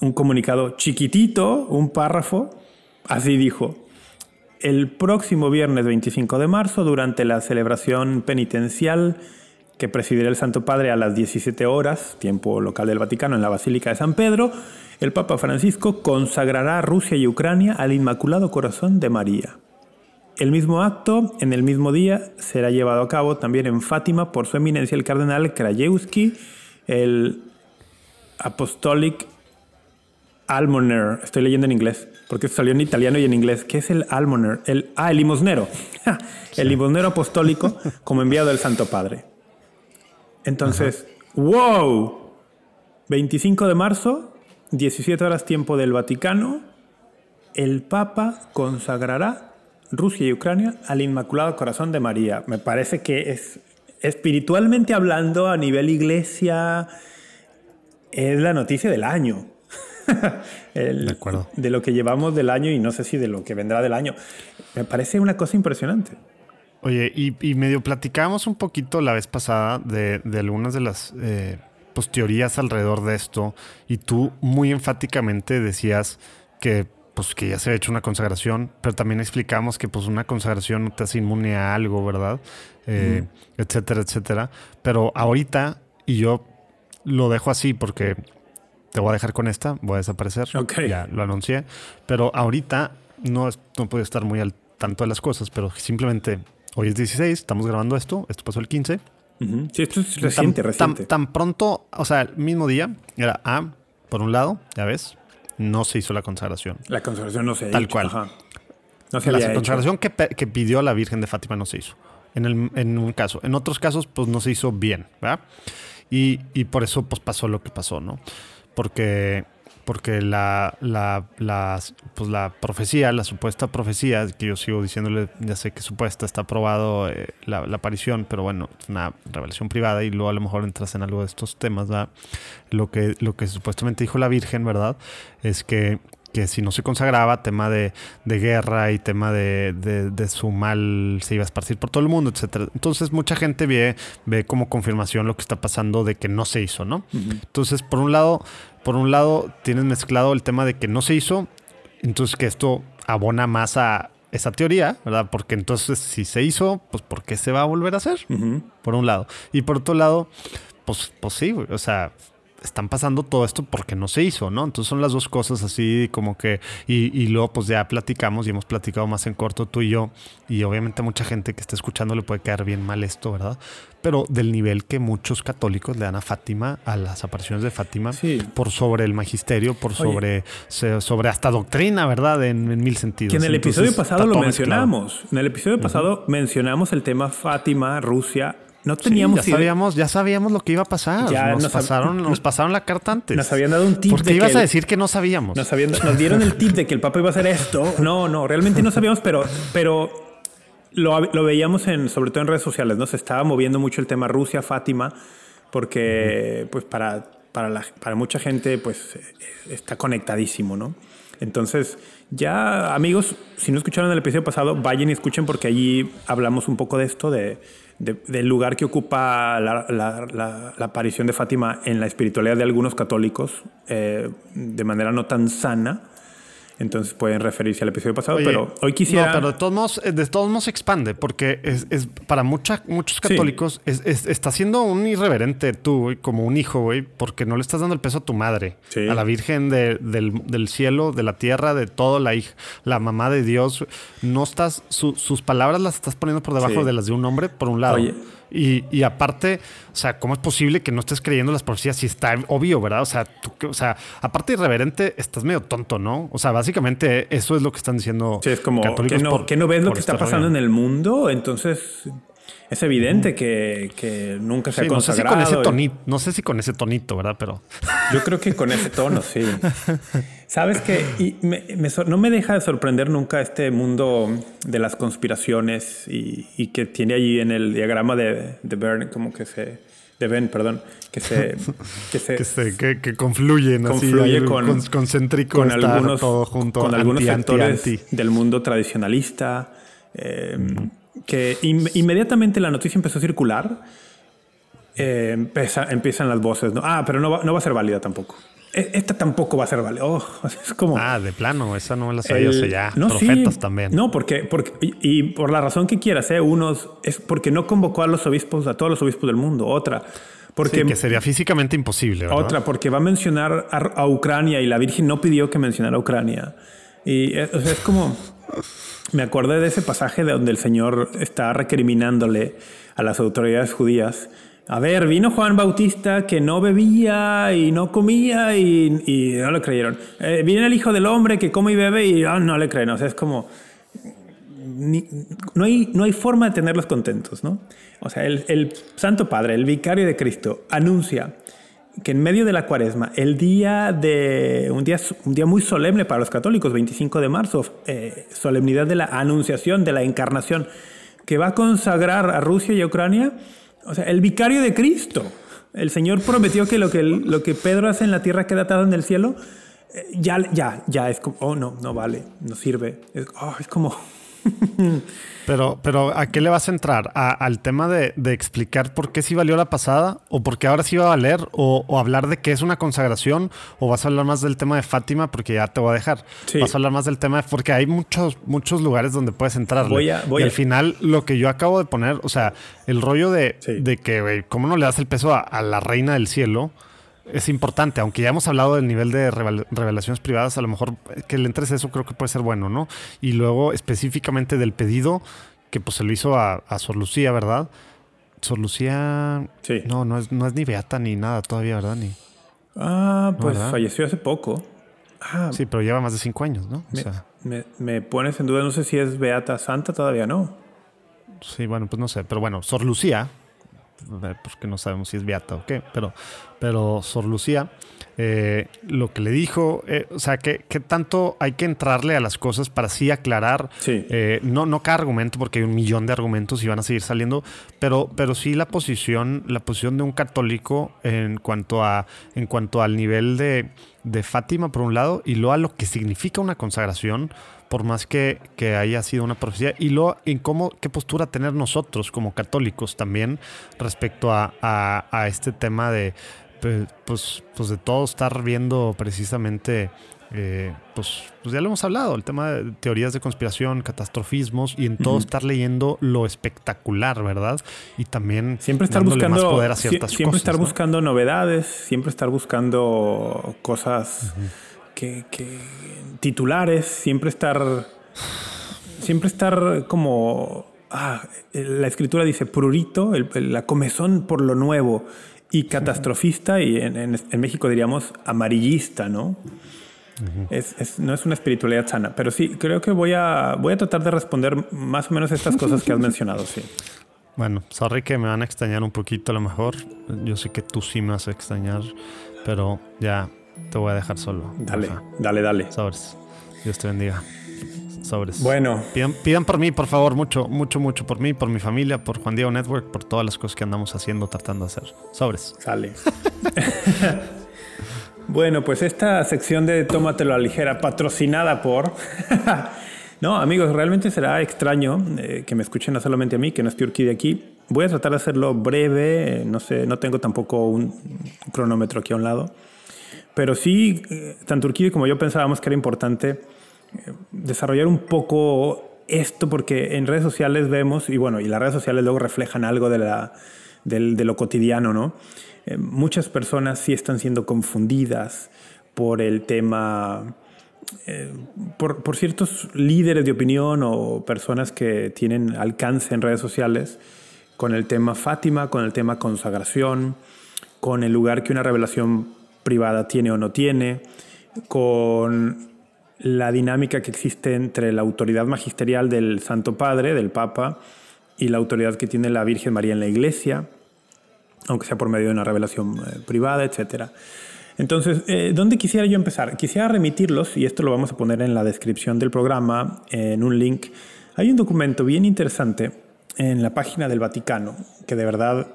un comunicado chiquitito, un párrafo, así dijo. El próximo viernes 25 de marzo, durante la celebración penitencial que presidirá el Santo Padre a las 17 horas, tiempo local del Vaticano, en la Basílica de San Pedro, el Papa Francisco consagrará a Rusia y Ucrania al Inmaculado Corazón de María. El mismo acto, en el mismo día, será llevado a cabo también en Fátima por su eminencia el cardenal Krajewski, el Apostolic Almoner. Estoy leyendo en inglés, porque salió en italiano y en inglés. ¿Qué es el Almoner? El, ah, el limosnero. el limosnero apostólico como enviado del Santo Padre. Entonces, wow. 25 de marzo, 17 horas tiempo del Vaticano, el Papa consagrará Rusia y Ucrania al Inmaculado Corazón de María. Me parece que es espiritualmente hablando a nivel iglesia, es la noticia del año. de acuerdo. De lo que llevamos del año y no sé si de lo que vendrá del año. Me parece una cosa impresionante. Oye, y, medio platicábamos un poquito la vez pasada de, algunas de las eh, pues, teorías alrededor de esto y tú muy enfáticamente decías que pues que ya se ha hecho una consagración, pero también explicamos que pues una consagración no te hace inmune a algo, ¿verdad? Eh, etcétera, etcétera. Pero ahorita, y yo lo dejo así porque te voy a dejar con esta, voy a desaparecer. Ya lo anuncié. Pero ahorita no, no puedo estar muy al tanto de las cosas, pero simplemente hoy es 16, estamos grabando esto, esto pasó el 15. Sí, esto es reciente, tan, reciente. Tan, pronto, o sea, el mismo día, era A, por un lado, ya ves, no se hizo la consagración. La consagración no se ha Tal cual. No se la consagración que, que, pidió la Virgen de Fátima no se hizo. En, el, en, un caso. En otros casos, pues no se hizo bien, ¿verdad? Y, y por eso, pues pasó lo que pasó, ¿no? Porque porque la, la, pues la profecía, la supuesta profecía, que yo sigo diciéndole, ya sé que supuesta, está aprobado eh, la, aparición, pero bueno, es una revelación privada y luego a lo mejor entras en algo de estos temas, ¿verdad? Lo que, lo que supuestamente dijo la Virgen, ¿verdad? Es que que si no se consagraba, tema de, guerra y tema de, de, su mal se iba a esparcir por todo el mundo, etcétera. Entonces mucha gente ve, ve como confirmación lo que está pasando de que no se hizo, ¿no? Entonces, por un lado, por un lado, tienes mezclado el tema de que no se hizo, entonces que esto abona más a esa teoría, ¿verdad? Porque entonces si se hizo, pues ¿por qué se va a volver a hacer? Por un lado. Y por otro lado, pues, pues sí, o sea, están pasando todo esto porque no se hizo, ¿no? Entonces son las dos cosas así como que, y, luego pues ya platicamos y hemos platicado más en corto tú y yo, y obviamente mucha gente que está escuchando le puede quedar bien mal esto, ¿verdad? Pero del nivel que muchos católicos le dan a Fátima, a las apariciones de Fátima, por sobre el magisterio, por sobre, sobre hasta doctrina, ¿verdad? En, mil sentidos. Que en el episodio pasado lo mencionamos. En el episodio pasado mencionamos el tema Fátima, Rusia, no teníamos ya sabíamos, ya sabíamos lo que iba a pasar. Ya nos, pasaron, nos pasaron la carta antes. Nos habían dado un tip. ¿Por qué ibas a decir que no sabíamos? Nos, nos dieron el tip de que el Papa iba a hacer esto. No, no, realmente no sabíamos, pero, pero lo, lo, veíamos en, sobre todo en redes sociales, ¿no? Se estaba moviendo mucho el tema Rusia, Fátima, porque pues para, para, la, para mucha gente pues está conectadísimo, ¿no? Entonces, ya amigos, si no escucharon el episodio pasado, vayan y escuchen porque allí hablamos un poco de esto, de del lugar que ocupa la, aparición de Fátima en la espiritualidad de algunos católicos eh, de manera no tan sana. Entonces pueden referirse al episodio pasado, pero hoy quisiera... No, pero de todos modos, eh, de todos modos expande, porque es, para mucha, muchos católicos está siendo un irreverente tú, como un hijo, güey, porque no le estás dando el peso a tu madre, a la Virgen del, cielo, de la tierra, de todo, la hija, la mamá de Dios. No estás, sus palabras las estás poniendo por debajo de las de un hombre, por un lado. Oye, y, aparte, o sea, ¿cómo es posible que no estés creyendo las profecías si está obvio, verdad? O sea, tú, o sea, aparte irreverente, estás medio tonto, ¿no? O sea, básicamente eso es lo que están diciendo. Sí, es como que no, que no ves lo que está pasando en el mundo, entonces es evidente que, nunca se ha consagrado. No sé, si con ese tonito, no sé si con ese tonito, ¿verdad? Pero. Yo creo que con ese tono, sí. Sabes que no me deja de sorprender nunca este mundo de las conspiraciones y, que tiene allí en el diagrama de, de Bern, como que se. De Ben, perdón, que se. Que, se, que, que, confluyen confluye con, concéntrico con algunos, todo junto, con algunos sectores del mundo tradicionalista. Eh, que inmediatamente la noticia empezó a circular, eh, empiezan las voces, ¿no? Ah, pero no va, no va a ser válida tampoco. e, esta tampoco va a ser vale. Oh, es como. Ah, de plano, esa no la sabía. o ya, no, profetas también. No, porque, porque y, por la razón que quieras, ¿eh? unos es porque no convocó a los obispos, a todos los obispos del mundo. Otra, porque que sería físicamente imposible. ¿verdad? Otra, porque va a mencionar a, Ucrania y la Virgen no pidió que mencionara a Ucrania. Y eh, o sea, es como. Me acordé de ese pasaje de donde el Señor está recriminándole a las autoridades judías a ver, vino Juan Bautista que no bebía y no comía y, no le creyeron. Eh, viene el Hijo del Hombre que come y bebe y ah, no le creen. O sea, es como... no, hay, no hay forma de tenerlos contentos, ¿no? O sea, el, Santo Padre, el Vicario de Cristo, anuncia que en medio de la cuaresma, el día de un día, un día muy solemne para los católicos, 25 de marzo, eh, solemnidad de la anunciación, de la encarnación, que va a consagrar a Rusia y a Ucrania o sea, el vicario de Cristo. El Señor prometió que lo que, lo que Pedro hace en la tierra queda atado en el cielo. Eh, ya, ya, ya es como, oh no, no vale, no sirve. Oh, es como, pero, pero ¿a qué le vas a entrar? ¿Al tema de, explicar por qué sí valió la pasada? ¿O por qué ahora sí va a valer? O, hablar de qué es una consagración? ¿O vas a hablar más del tema de Fátima? Porque ya te voy a dejar. Vas a hablar más del tema de... Porque hay muchos, muchos lugares donde puedes entrar. Voy a, y al final, lo que yo acabo de poner, o sea, el rollo de, de que, ¿cómo no le das el peso a la reina del cielo? Es importante, aunque ya hemos hablado del nivel de revelaciones privadas, a lo mejor que le entres eso creo que puede ser bueno, ¿no? Y luego específicamente del pedido que pues se lo hizo a, Sor Lucía, ¿verdad? Sor Lucía, sí. no, no es, no es ni beata ni nada todavía, ¿verdad? Ni, ah, pues falleció hace poco. Ah, sí, pero lleva más de cinco años, ¿no? Me, me, pones en duda, no sé si es beata santa todavía, ¿no? Sí, bueno, pues no sé, pero bueno, Sor Lucía, porque no sabemos si es beata o qué, pero, pero Sor Lucía, eh, lo que le dijo, eh, o sea, que, tanto hay que entrarle a las cosas para así aclarar, eh, no, no cada argumento, porque hay un millón de argumentos y van a seguir saliendo, pero, pero sí la posición, la posición de un católico en cuanto a, en cuanto al nivel de, de Fátima por un lado, y luego a lo que significa una consagración por más que, haya sido una profecía, y luego en cómo, qué postura tener nosotros como católicos también respecto a, este tema de, pues, pues de todo estar viendo precisamente, eh, pues, pues, ya lo hemos hablado, el tema de teorías de conspiración, catastrofismos, y en todo estar leyendo lo espectacular, ¿verdad? Y también siempre estar buscando poder a ciertas siempre estar buscando novedades, siempre estar buscando cosas que, titulares, siempre estar, siempre estar como, ah, la escritura dice prurito, la comezón por lo nuevo y catastrofista y en, México diríamos amarillista, ¿no? es, no es una espiritualidad sana, pero sí, creo que voy a, voy a tratar de responder más o menos estas cosas que has mencionado, sí. Bueno, sorry que me van a extrañar un poquito a lo mejor. Yo sé que tú sí me vas a extrañar, pero ya te voy a dejar solo. Dale, dale, dale. Sobres. Dios te bendiga. Sobres. Bueno. Pidan, por mí, por favor, mucho, mucho, mucho por mí, por mi familia, por Juan Diego Network, por todas las cosas que andamos haciendo, tratando de hacer. Sobres. Sale. bueno, pues esta sección de Tómatelo a ligera, patrocinada por. no, amigos, realmente será extraño eh, que me escuchen no solamente a mí, que no estoy de aquí. Voy a tratar de hacerlo breve, no sé, no tengo tampoco un cronómetro aquí a un lado. Pero sí, eh, tanto Urquidi como yo pensábamos que era importante desarrollar un poco esto porque en redes sociales vemos, y bueno, y las redes sociales luego reflejan algo de, la, de, lo cotidiano, ¿no? Eh, muchas personas sí están siendo confundidas por el tema, por, por, ciertos líderes de opinión o personas que tienen alcance en redes sociales con el tema Fátima, con el tema consagración, con el lugar que una revelación privada tiene o no tiene, con la dinámica que existe entre la autoridad magisterial del Santo Padre, del Papa, y la autoridad que tiene la Virgen María en la Iglesia, aunque sea por medio de una revelación eh, privada, etc. Entonces, eh, ¿dónde quisiera yo empezar? Quisiera remitirlos, y esto lo vamos a poner en la descripción del programa, en un link. Hay un documento bien interesante en la página del Vaticano, que de verdad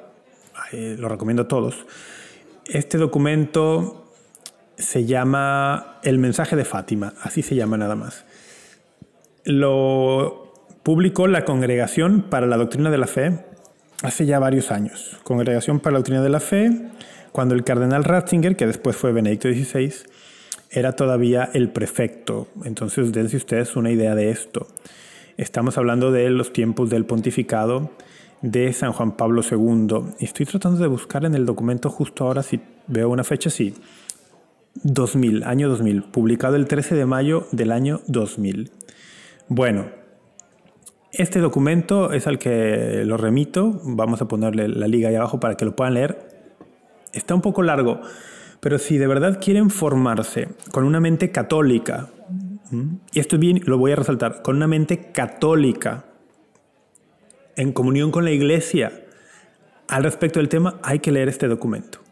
eh, lo recomiendo a todos, este documento se llama El mensaje de Fátima, así se llama nada más. Lo publicó la Congregación para la Doctrina de la Fe hace ya varios años. Congregación para la Doctrina de la Fe, cuando el cardenal Ratzinger, que después fue Benedicto XVI, era todavía el prefecto. Entonces, dense ustedes una idea de esto. Estamos hablando de los tiempos del pontificado de San Juan Pablo II. Estoy tratando de buscar en el documento justo ahora si veo una fecha, sí. 2000, año 2000, publicado el 13 de mayo del año 2000. Bueno, este documento es al que lo remito, vamos a ponerle la liga ahí abajo para que lo puedan leer. Está un poco largo, pero si de verdad quieren formarse con una mente católica, y esto es bien, lo voy a resaltar, con una mente católica, en comunión con la iglesia, al respecto del tema, hay que leer este documento.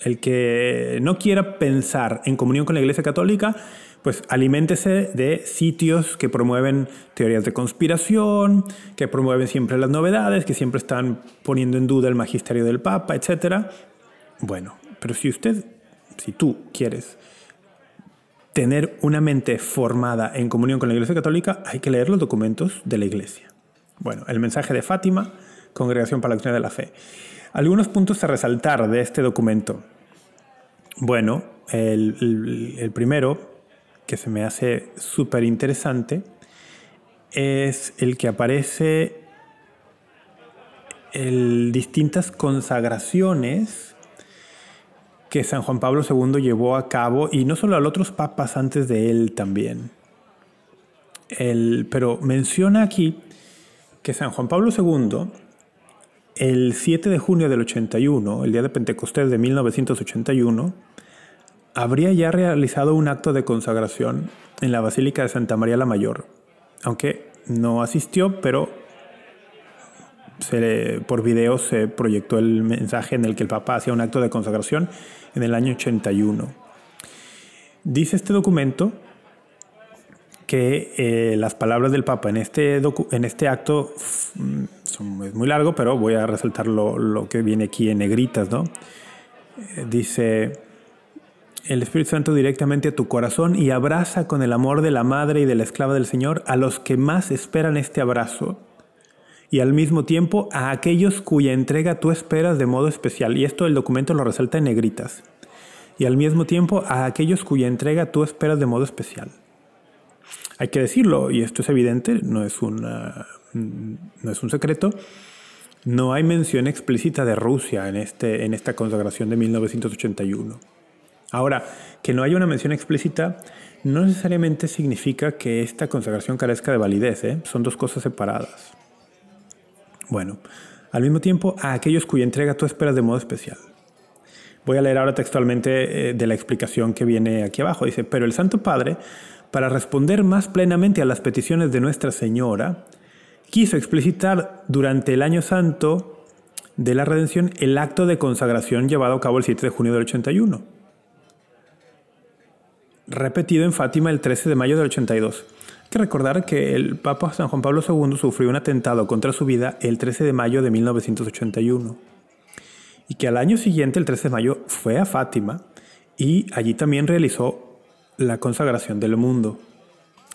El que no quiera pensar en comunión con la iglesia católica, pues aliméntese de sitios que promueven teorías de conspiración, que promueven siempre las novedades, que siempre están poniendo en duda el magisterio del Papa, etc. Bueno, pero si usted, si tú quieres tener una mente formada en comunión con la Iglesia Católica, hay que leer los documentos de la Iglesia. Bueno, el mensaje de Fátima, Congregación para la Doctrina de la Fe. Algunos puntos a resaltar de este documento. Bueno, el, primero, que se me hace súper interesante, es el que aparece en distintas consagraciones que San Juan Pablo II llevó a cabo, y no solo a los otros papas antes de él también. pero menciona aquí que San Juan Pablo II, el 7 de junio del 81, el día de Pentecostés de 1981, habría ya realizado un acto de consagración en la Basílica de Santa María la Mayor, aunque no asistió, pero por video se proyectó el mensaje en el que el Papa hacía un acto de consagración en el año 81. Dice este documento que eh, las palabras del Papa en este, en este acto mm, son, es muy largo, pero voy a resaltar lo, que viene aquí en negritas. ¿no? Eh, dice, el Espíritu Santo directamente a tu corazón y abraza con el amor de la madre y de la esclava del Señor a los que más esperan este abrazo y al mismo tiempo a aquellos cuya entrega tú esperas de modo especial. Y esto el documento lo resalta en negritas. Y al mismo tiempo a aquellos cuya entrega tú esperas de modo especial. Hay que decirlo, y esto es evidente, no es, una, no es un secreto, no hay mención explícita de Rusia en, este, en esta consagración de 1981. Ahora, que no haya una mención explícita no necesariamente significa que esta consagración carezca de validez, ¿eh? son dos cosas separadas. Bueno, al mismo tiempo a aquellos cuya entrega tú esperas de modo especial. Voy a leer ahora textualmente eh, de la explicación que viene aquí abajo. Dice, pero el Santo Padre, para responder más plenamente a las peticiones de Nuestra Señora, quiso explicitar durante el año santo de la redención el acto de consagración llevado a cabo el 7 de junio del 81, repetido en Fátima el 13 de mayo del 82 que recordar que el Papa San Juan Pablo II sufrió un atentado contra su vida el 13 de mayo de 1981 y que al año siguiente, el 13 de mayo, fue a Fátima y allí también realizó la consagración del mundo,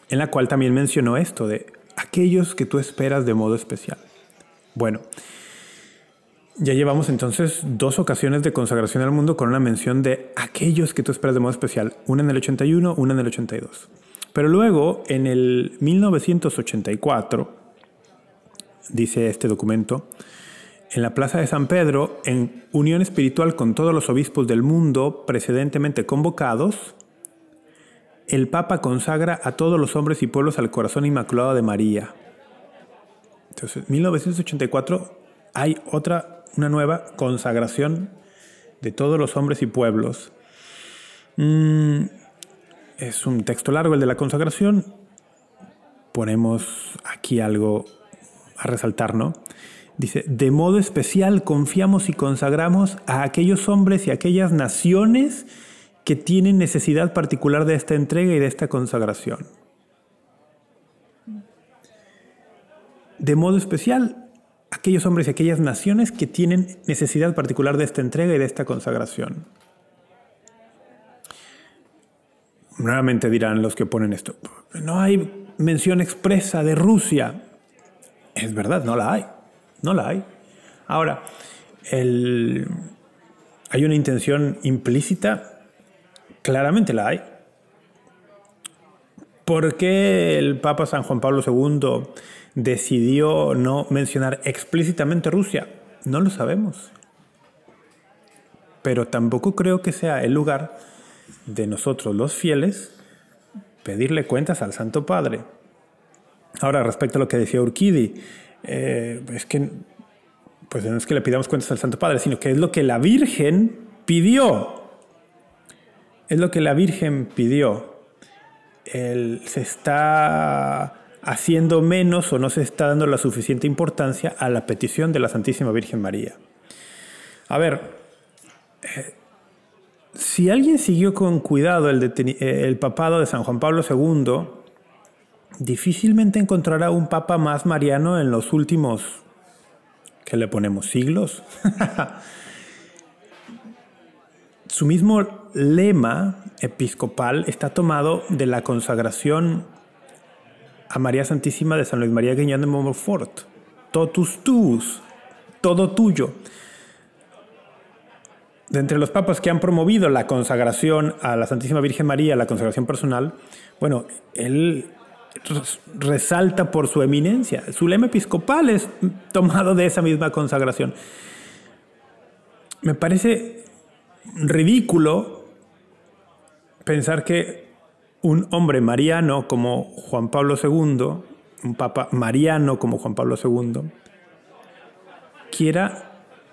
en la cual también mencionó esto de aquellos que tú esperas de modo especial. Bueno, ya llevamos entonces dos ocasiones de consagración al mundo con una mención de aquellos que tú esperas de modo especial, una en el 81, una en el 82. Pero luego, en el 1984, dice este documento, en la Plaza de San Pedro, en unión espiritual con todos los obispos del mundo precedentemente convocados, el Papa consagra a todos los hombres y pueblos al corazón inmaculado de María. Entonces, en 1984 hay otra, una nueva consagración de todos los hombres y pueblos. Mm, es un texto largo el de la consagración. Ponemos aquí algo a resaltar, ¿no? Dice, de modo especial confiamos y consagramos a aquellos hombres y aquellas naciones que tienen necesidad particular de esta entrega y de esta consagración. De modo especial, aquellos hombres y aquellas naciones que tienen necesidad particular de esta entrega y de esta consagración. Nuevamente dirán los que ponen esto, no hay mención expresa de Rusia. Es verdad, no la hay, no la hay. Ahora, ¿Hay una intención implícita? Claramente la hay. ¿Por qué el Papa San Juan Pablo II decidió no mencionar explícitamente Rusia? No lo sabemos. Pero tampoco creo que sea el lugar de nosotros los fieles pedirle cuentas al Santo Padre. Ahora, respecto a lo que decía Urquidi, eh, es que pues no es que le pidamos cuentas al Santo Padre, sino que es lo que la Virgen pidió. Es lo que la Virgen pidió. Se está haciendo menos o no se está dando la suficiente importancia a la petición de la Santísima Virgen María. A ver, eh, si alguien siguió con cuidado el, eh, el papado de San Juan Pablo II, difícilmente encontrará un papa más mariano en los últimos ¿Qué le ponemos? ¿Siglos? Su mismo lema episcopal está tomado de la consagración a María Santísima de San Luis María Guiñán de Montfort. Totus tuus, todo tuyo. De entre los papas que han promovido la consagración a la Santísima Virgen María, la consagración personal, bueno, él resalta por su eminencia. Su lema episcopal es tomado de esa misma consagración. Me parece ridículo pensar que un hombre mariano como Juan Pablo II, un papa mariano como Juan Pablo II, quiera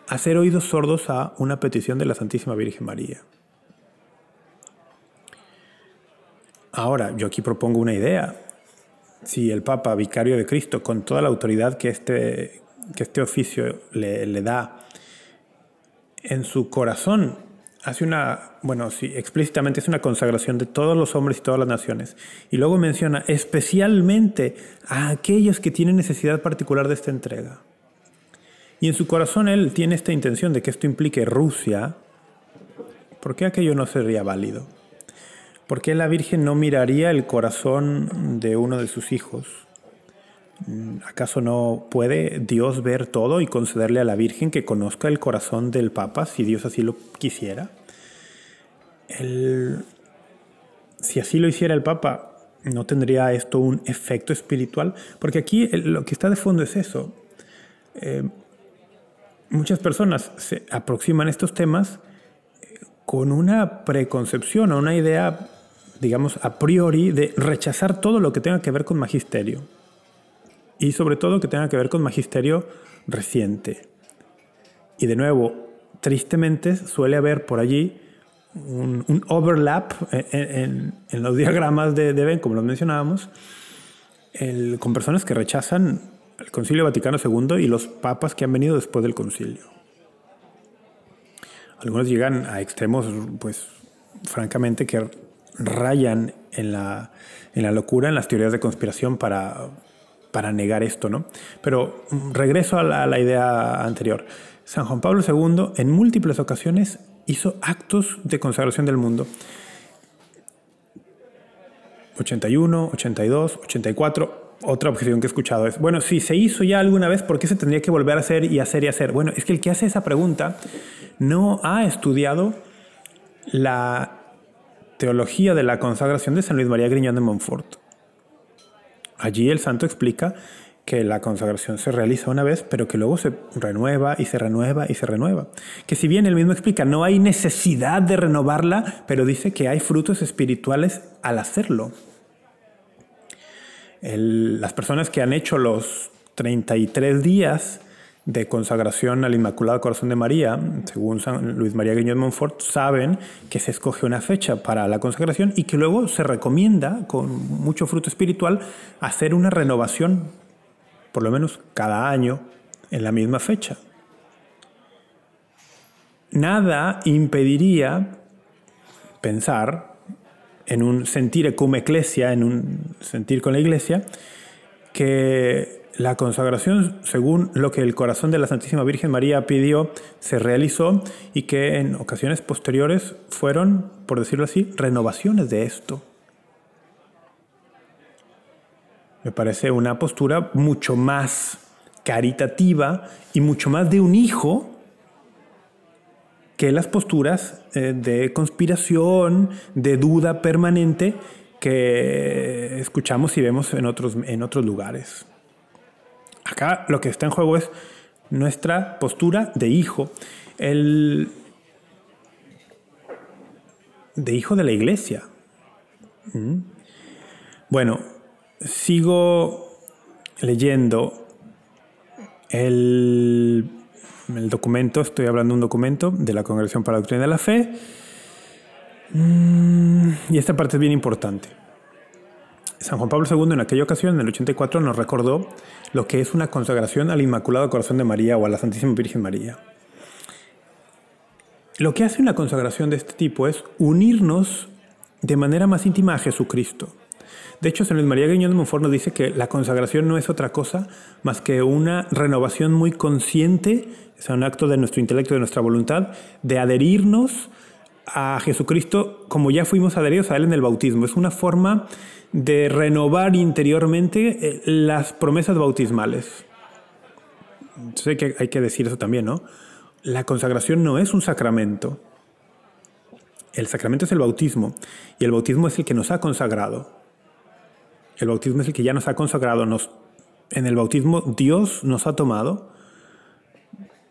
hacer oídos sordos a una petición de la Santísima Virgen María. Ahora, yo aquí propongo una idea si el Papa, vicario de Cristo, con toda la autoridad que este, que este oficio le, le da, en su corazón hace una, bueno, sí, explícitamente es una consagración de todos los hombres y todas las naciones. Y luego menciona especialmente a aquellos que tienen necesidad particular de esta entrega. Y en su corazón él tiene esta intención de que esto implique Rusia. ¿Por qué aquello no sería válido? ¿Por qué la Virgen no miraría el corazón de uno de sus hijos? ¿Acaso no puede Dios ver todo y concederle a la Virgen que conozca el corazón del Papa si Dios así lo quisiera? si así lo hiciera el Papa, ¿no tendría esto un efecto espiritual? Porque aquí lo que está de fondo es eso. Eh, muchas personas se aproximan a estos temas eh, con una preconcepción o una idea digamos, a priori de rechazar todo lo que tenga que ver con magisterio. Y sobre todo que tenga que ver con magisterio reciente. Y de nuevo, tristemente suele haber por allí un, overlap en, los diagramas de, de Ben, como lo mencionábamos, con personas que rechazan el Concilio Vaticano II y los papas que han venido después del concilio. Algunos llegan a extremos, pues, francamente, que rayan en la, en la locura, en las teorías de conspiración para, para negar esto, ¿no? Pero mm, regreso a la, idea anterior. San Juan Pablo II en múltiples ocasiones hizo actos de consagración del mundo. 81, 82, 84. Otra objeción que he escuchado es, bueno, si se hizo ya alguna vez, ¿por qué se tendría que volver a hacer y hacer y hacer? Bueno, es que el que hace esa pregunta no ha estudiado la Teología de la consagración de San Luis María Griñón de Montfort. Allí el santo explica que la consagración se realiza una vez, pero que luego se renueva y se renueva y se renueva. Que si bien él mismo explica, no hay necesidad de renovarla, pero dice que hay frutos espirituales al hacerlo. las personas que han hecho los 33 días de consagración al Inmaculado Corazón de María, según San Luis María Griñón de Montfort, saben que se escoge una fecha para la consagración y que luego se recomienda, con mucho fruto espiritual, hacer una renovación, por lo menos cada año, en la misma fecha. Nada impediría pensar en un sentir cum ecclesia, en un sentir con la iglesia, que la consagración, según lo que el corazón de la Santísima Virgen María pidió, se realizó y que en ocasiones posteriores fueron, por decirlo así, renovaciones de esto. Me parece una postura mucho más caritativa y mucho más de un hijo que las posturas eh, de conspiración, de duda permanente que escuchamos y vemos en otros, en otros lugares. Acá lo que está en juego es nuestra postura de hijo, el de hijo de la iglesia. ¿Mm? Bueno, sigo leyendo el, el, documento, estoy hablando de un documento de la Congregación para la Doctrina de la Fe, mm, y esta parte es bien importante. San Juan Pablo II en aquella ocasión, en el 84, nos recordó lo que es una consagración al Inmaculado Corazón de María o a la Santísima Virgen María. Lo que hace una consagración de este tipo es unirnos de manera más íntima a Jesucristo. De hecho, San Luis María Guiñón de Monfort nos dice que la consagración no es otra cosa más que una renovación muy consciente, es un acto de nuestro intelecto, de nuestra voluntad, de adherirnos a Jesucristo como ya fuimos adheridos a Él en el bautismo. Es una forma de renovar interiormente eh, las promesas bautismales. Sé que hay que decir eso también, ¿no? La consagración no es un sacramento. El sacramento es el bautismo y el bautismo es el que nos ha consagrado. El bautismo es el que ya nos ha consagrado. Nos, en el bautismo Dios nos ha tomado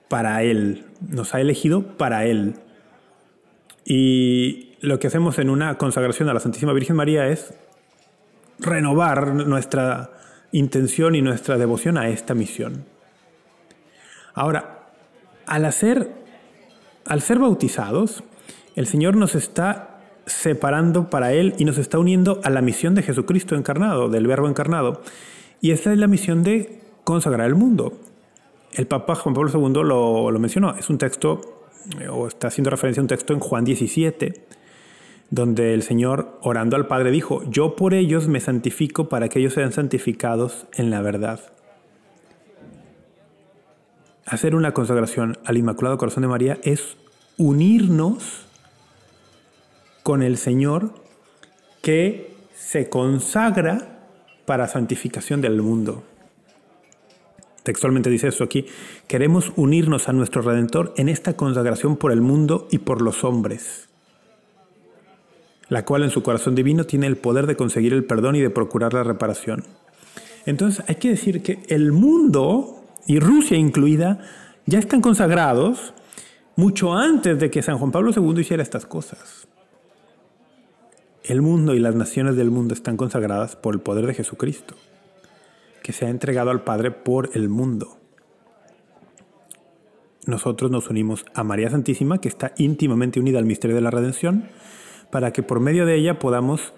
para Él, nos ha elegido para Él. Y lo que hacemos en una consagración a la Santísima Virgen María es renovar nuestra intención y nuestra devoción a esta misión. Ahora, al hacer, al ser bautizados, el Señor nos está separando para Él y nos está uniendo a la misión de Jesucristo encarnado, del Verbo encarnado. Y esta es la misión de consagrar el mundo. El Papa Juan Pablo II lo, lo mencionó, es un texto, o está haciendo referencia a un texto en Juan 17, donde el Señor, orando al Padre, dijo, yo por ellos me santifico para que ellos sean santificados en la verdad. Hacer una consagración al Inmaculado Corazón de María es unirnos con el Señor que se consagra para santificación del mundo. Textualmente dice eso aquí, queremos unirnos a nuestro Redentor en esta consagración por el mundo y por los hombres la cual en su corazón divino tiene el poder de conseguir el perdón y de procurar la reparación. Entonces hay que decir que el mundo, y Rusia incluida, ya están consagrados mucho antes de que San Juan Pablo II hiciera estas cosas. El mundo y las naciones del mundo están consagradas por el poder de Jesucristo, que se ha entregado al Padre por el mundo. Nosotros nos unimos a María Santísima, que está íntimamente unida al misterio de la redención, para que por medio de ella podamos,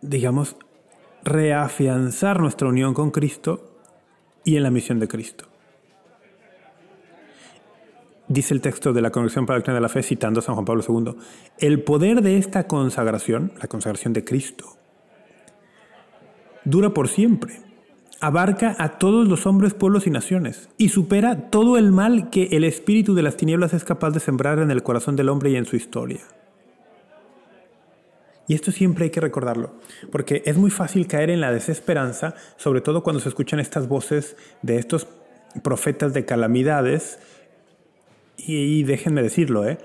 digamos, reafianzar nuestra unión con Cristo y en la misión de Cristo. Dice el texto de la Congregación para la Doctrina de la Fe, citando a San Juan Pablo II, el poder de esta consagración, la consagración de Cristo, dura por siempre abarca a todos los hombres, pueblos y naciones, y supera todo el mal que el espíritu de las tinieblas es capaz de sembrar en el corazón del hombre y en su historia. Y esto siempre hay que recordarlo, porque es muy fácil caer en la desesperanza, sobre todo cuando se escuchan estas voces de estos profetas de calamidades, y, déjenme decirlo, ¿eh?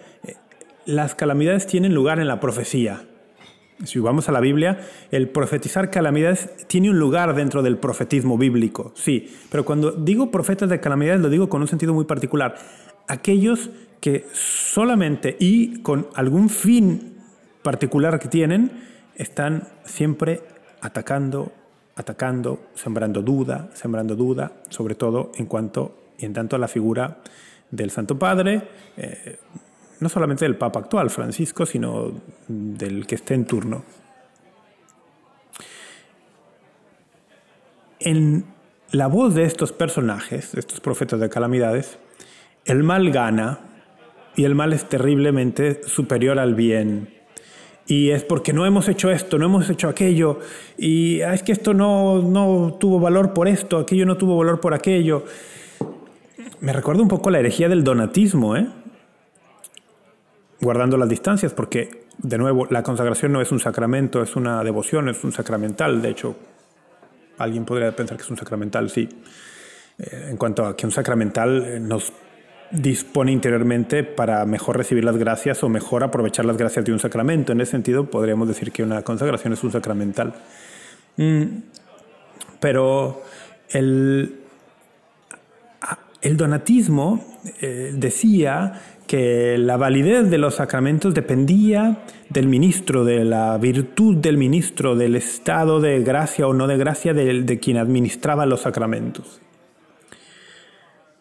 las calamidades tienen lugar en la profecía, si vamos a la Biblia, el profetizar calamidades tiene un lugar dentro del profetismo bíblico, sí, pero cuando digo profetas de calamidades lo digo con un sentido muy particular. Aquellos que solamente y con algún fin particular que tienen, están siempre atacando, atacando, sembrando duda, sembrando duda, sobre todo en cuanto y en tanto a la figura del Santo Padre, eh, no solamente del Papa actual, Francisco, sino del que esté en turno. En la voz de estos personajes, de estos profetas de calamidades, el mal gana y el mal es terriblemente superior al bien. Y es porque no hemos hecho esto, no hemos hecho aquello, y ah, es que esto no, no tuvo valor por esto, aquello no tuvo valor por aquello. Me recuerda un poco la herejía del donatismo, ¿eh? Guardando las distancias, porque, de nuevo, la consagración no es un sacramento, es una devoción, es un sacramental. De hecho, alguien podría pensar que es un sacramental, sí. Eh, en cuanto a que un sacramental eh, nos dispone interiormente para mejor recibir las gracias o mejor aprovechar las gracias de un sacramento. En ese sentido, podríamos decir que una consagración es un sacramental. Mm, pero el, el donatismo eh, decía que la validez de los sacramentos dependía del ministro, de la virtud del ministro, del estado de gracia o no de gracia de quien administraba los sacramentos.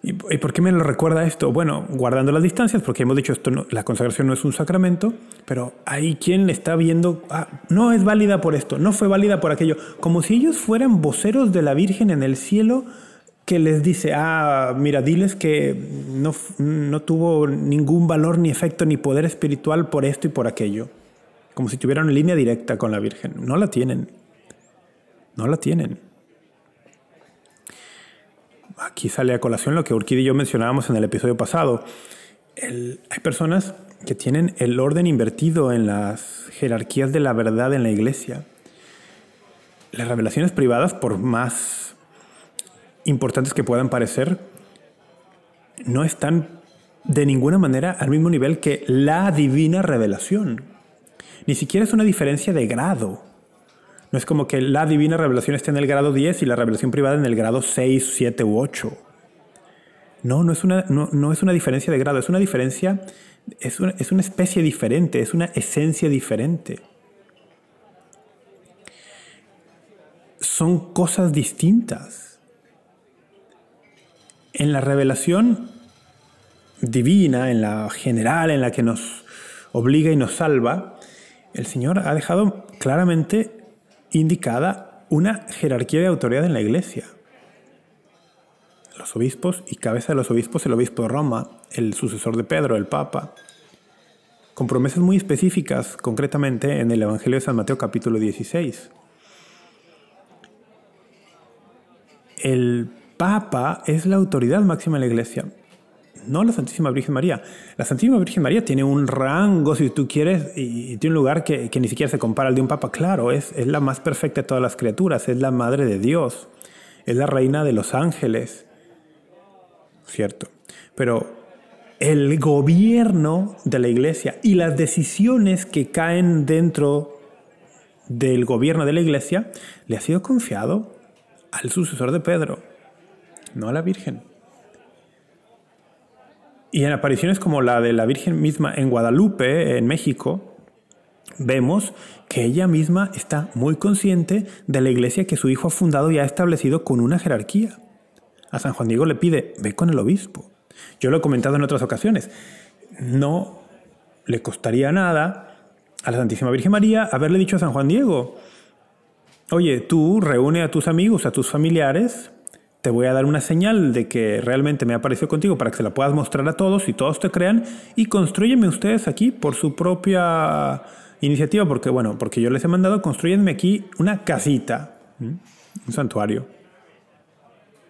¿Y, por qué me lo recuerda esto? Bueno, guardando las distancias, porque hemos dicho esto, la consagración no es un sacramento, pero hay quien está viendo, ah, no es válida por esto, no fue válida por aquello, como si ellos fueran voceros de la Virgen en el cielo que les dice, ah, mira, diles que no, no tuvo ningún valor, ni efecto, ni poder espiritual por esto y por aquello. Como si tuvieran línea directa con la Virgen. No la tienen. No la tienen aquí sale a colación lo que Urquid y yo mencionábamos en el episodio pasado. hay personas que tienen el orden invertido en las jerarquías de la verdad en la iglesia. Las revelaciones privadas, por más importantes que puedan parecer, no están de ninguna manera al mismo nivel que la divina revelación. Ni siquiera es una diferencia de grado. No es como que la divina revelación esté en el grado 10 y la revelación privada en el grado 6, 7 u 8. No, no es una, no, es una diferencia de grado, es una diferencia, es una, es una especie diferente, es una esencia diferente. Son cosas distintas. En la revelación divina, en la general, en la que nos obliga y nos salva, el Señor ha dejado claramente indicada una jerarquía de autoridad en la iglesia. Los obispos y cabeza de los obispos el obispo de Roma, el sucesor de Pedro, el Papa, con promesas muy específicas, concretamente en el Evangelio de San Mateo capítulo 16. El Papa es la autoridad máxima en la iglesia no la Santísima Virgen María. La Santísima Virgen María tiene un rango, si tú quieres, y, tiene un lugar que, ni siquiera se compara al de un papa. Claro, es, es la más perfecta de todas las criaturas, es la madre de Dios, es la reina de los ángeles. Cierto. Pero el gobierno de la iglesia y las decisiones que caen dentro del gobierno de la iglesia le ha sido confiado al sucesor de Pedro, no a la Virgen. Y en apariciones como la de la Virgen misma en Guadalupe, en México, vemos que ella misma está muy consciente de la iglesia que su hijo ha fundado y ha establecido con una jerarquía. A San Juan Diego le pide, ve con el obispo. Yo lo he comentado en otras ocasiones. No le costaría nada a la Santísima Virgen María haberle dicho a San Juan Diego, oye, tú reúne a tus amigos, a tus familiares, te voy a dar una señal de que realmente me apareció contigo para que se la puedas mostrar a todos y todos te crean y construyenme ustedes aquí por su propia iniciativa, porque bueno, porque yo les he mandado, construyenme aquí una casita, un santuario.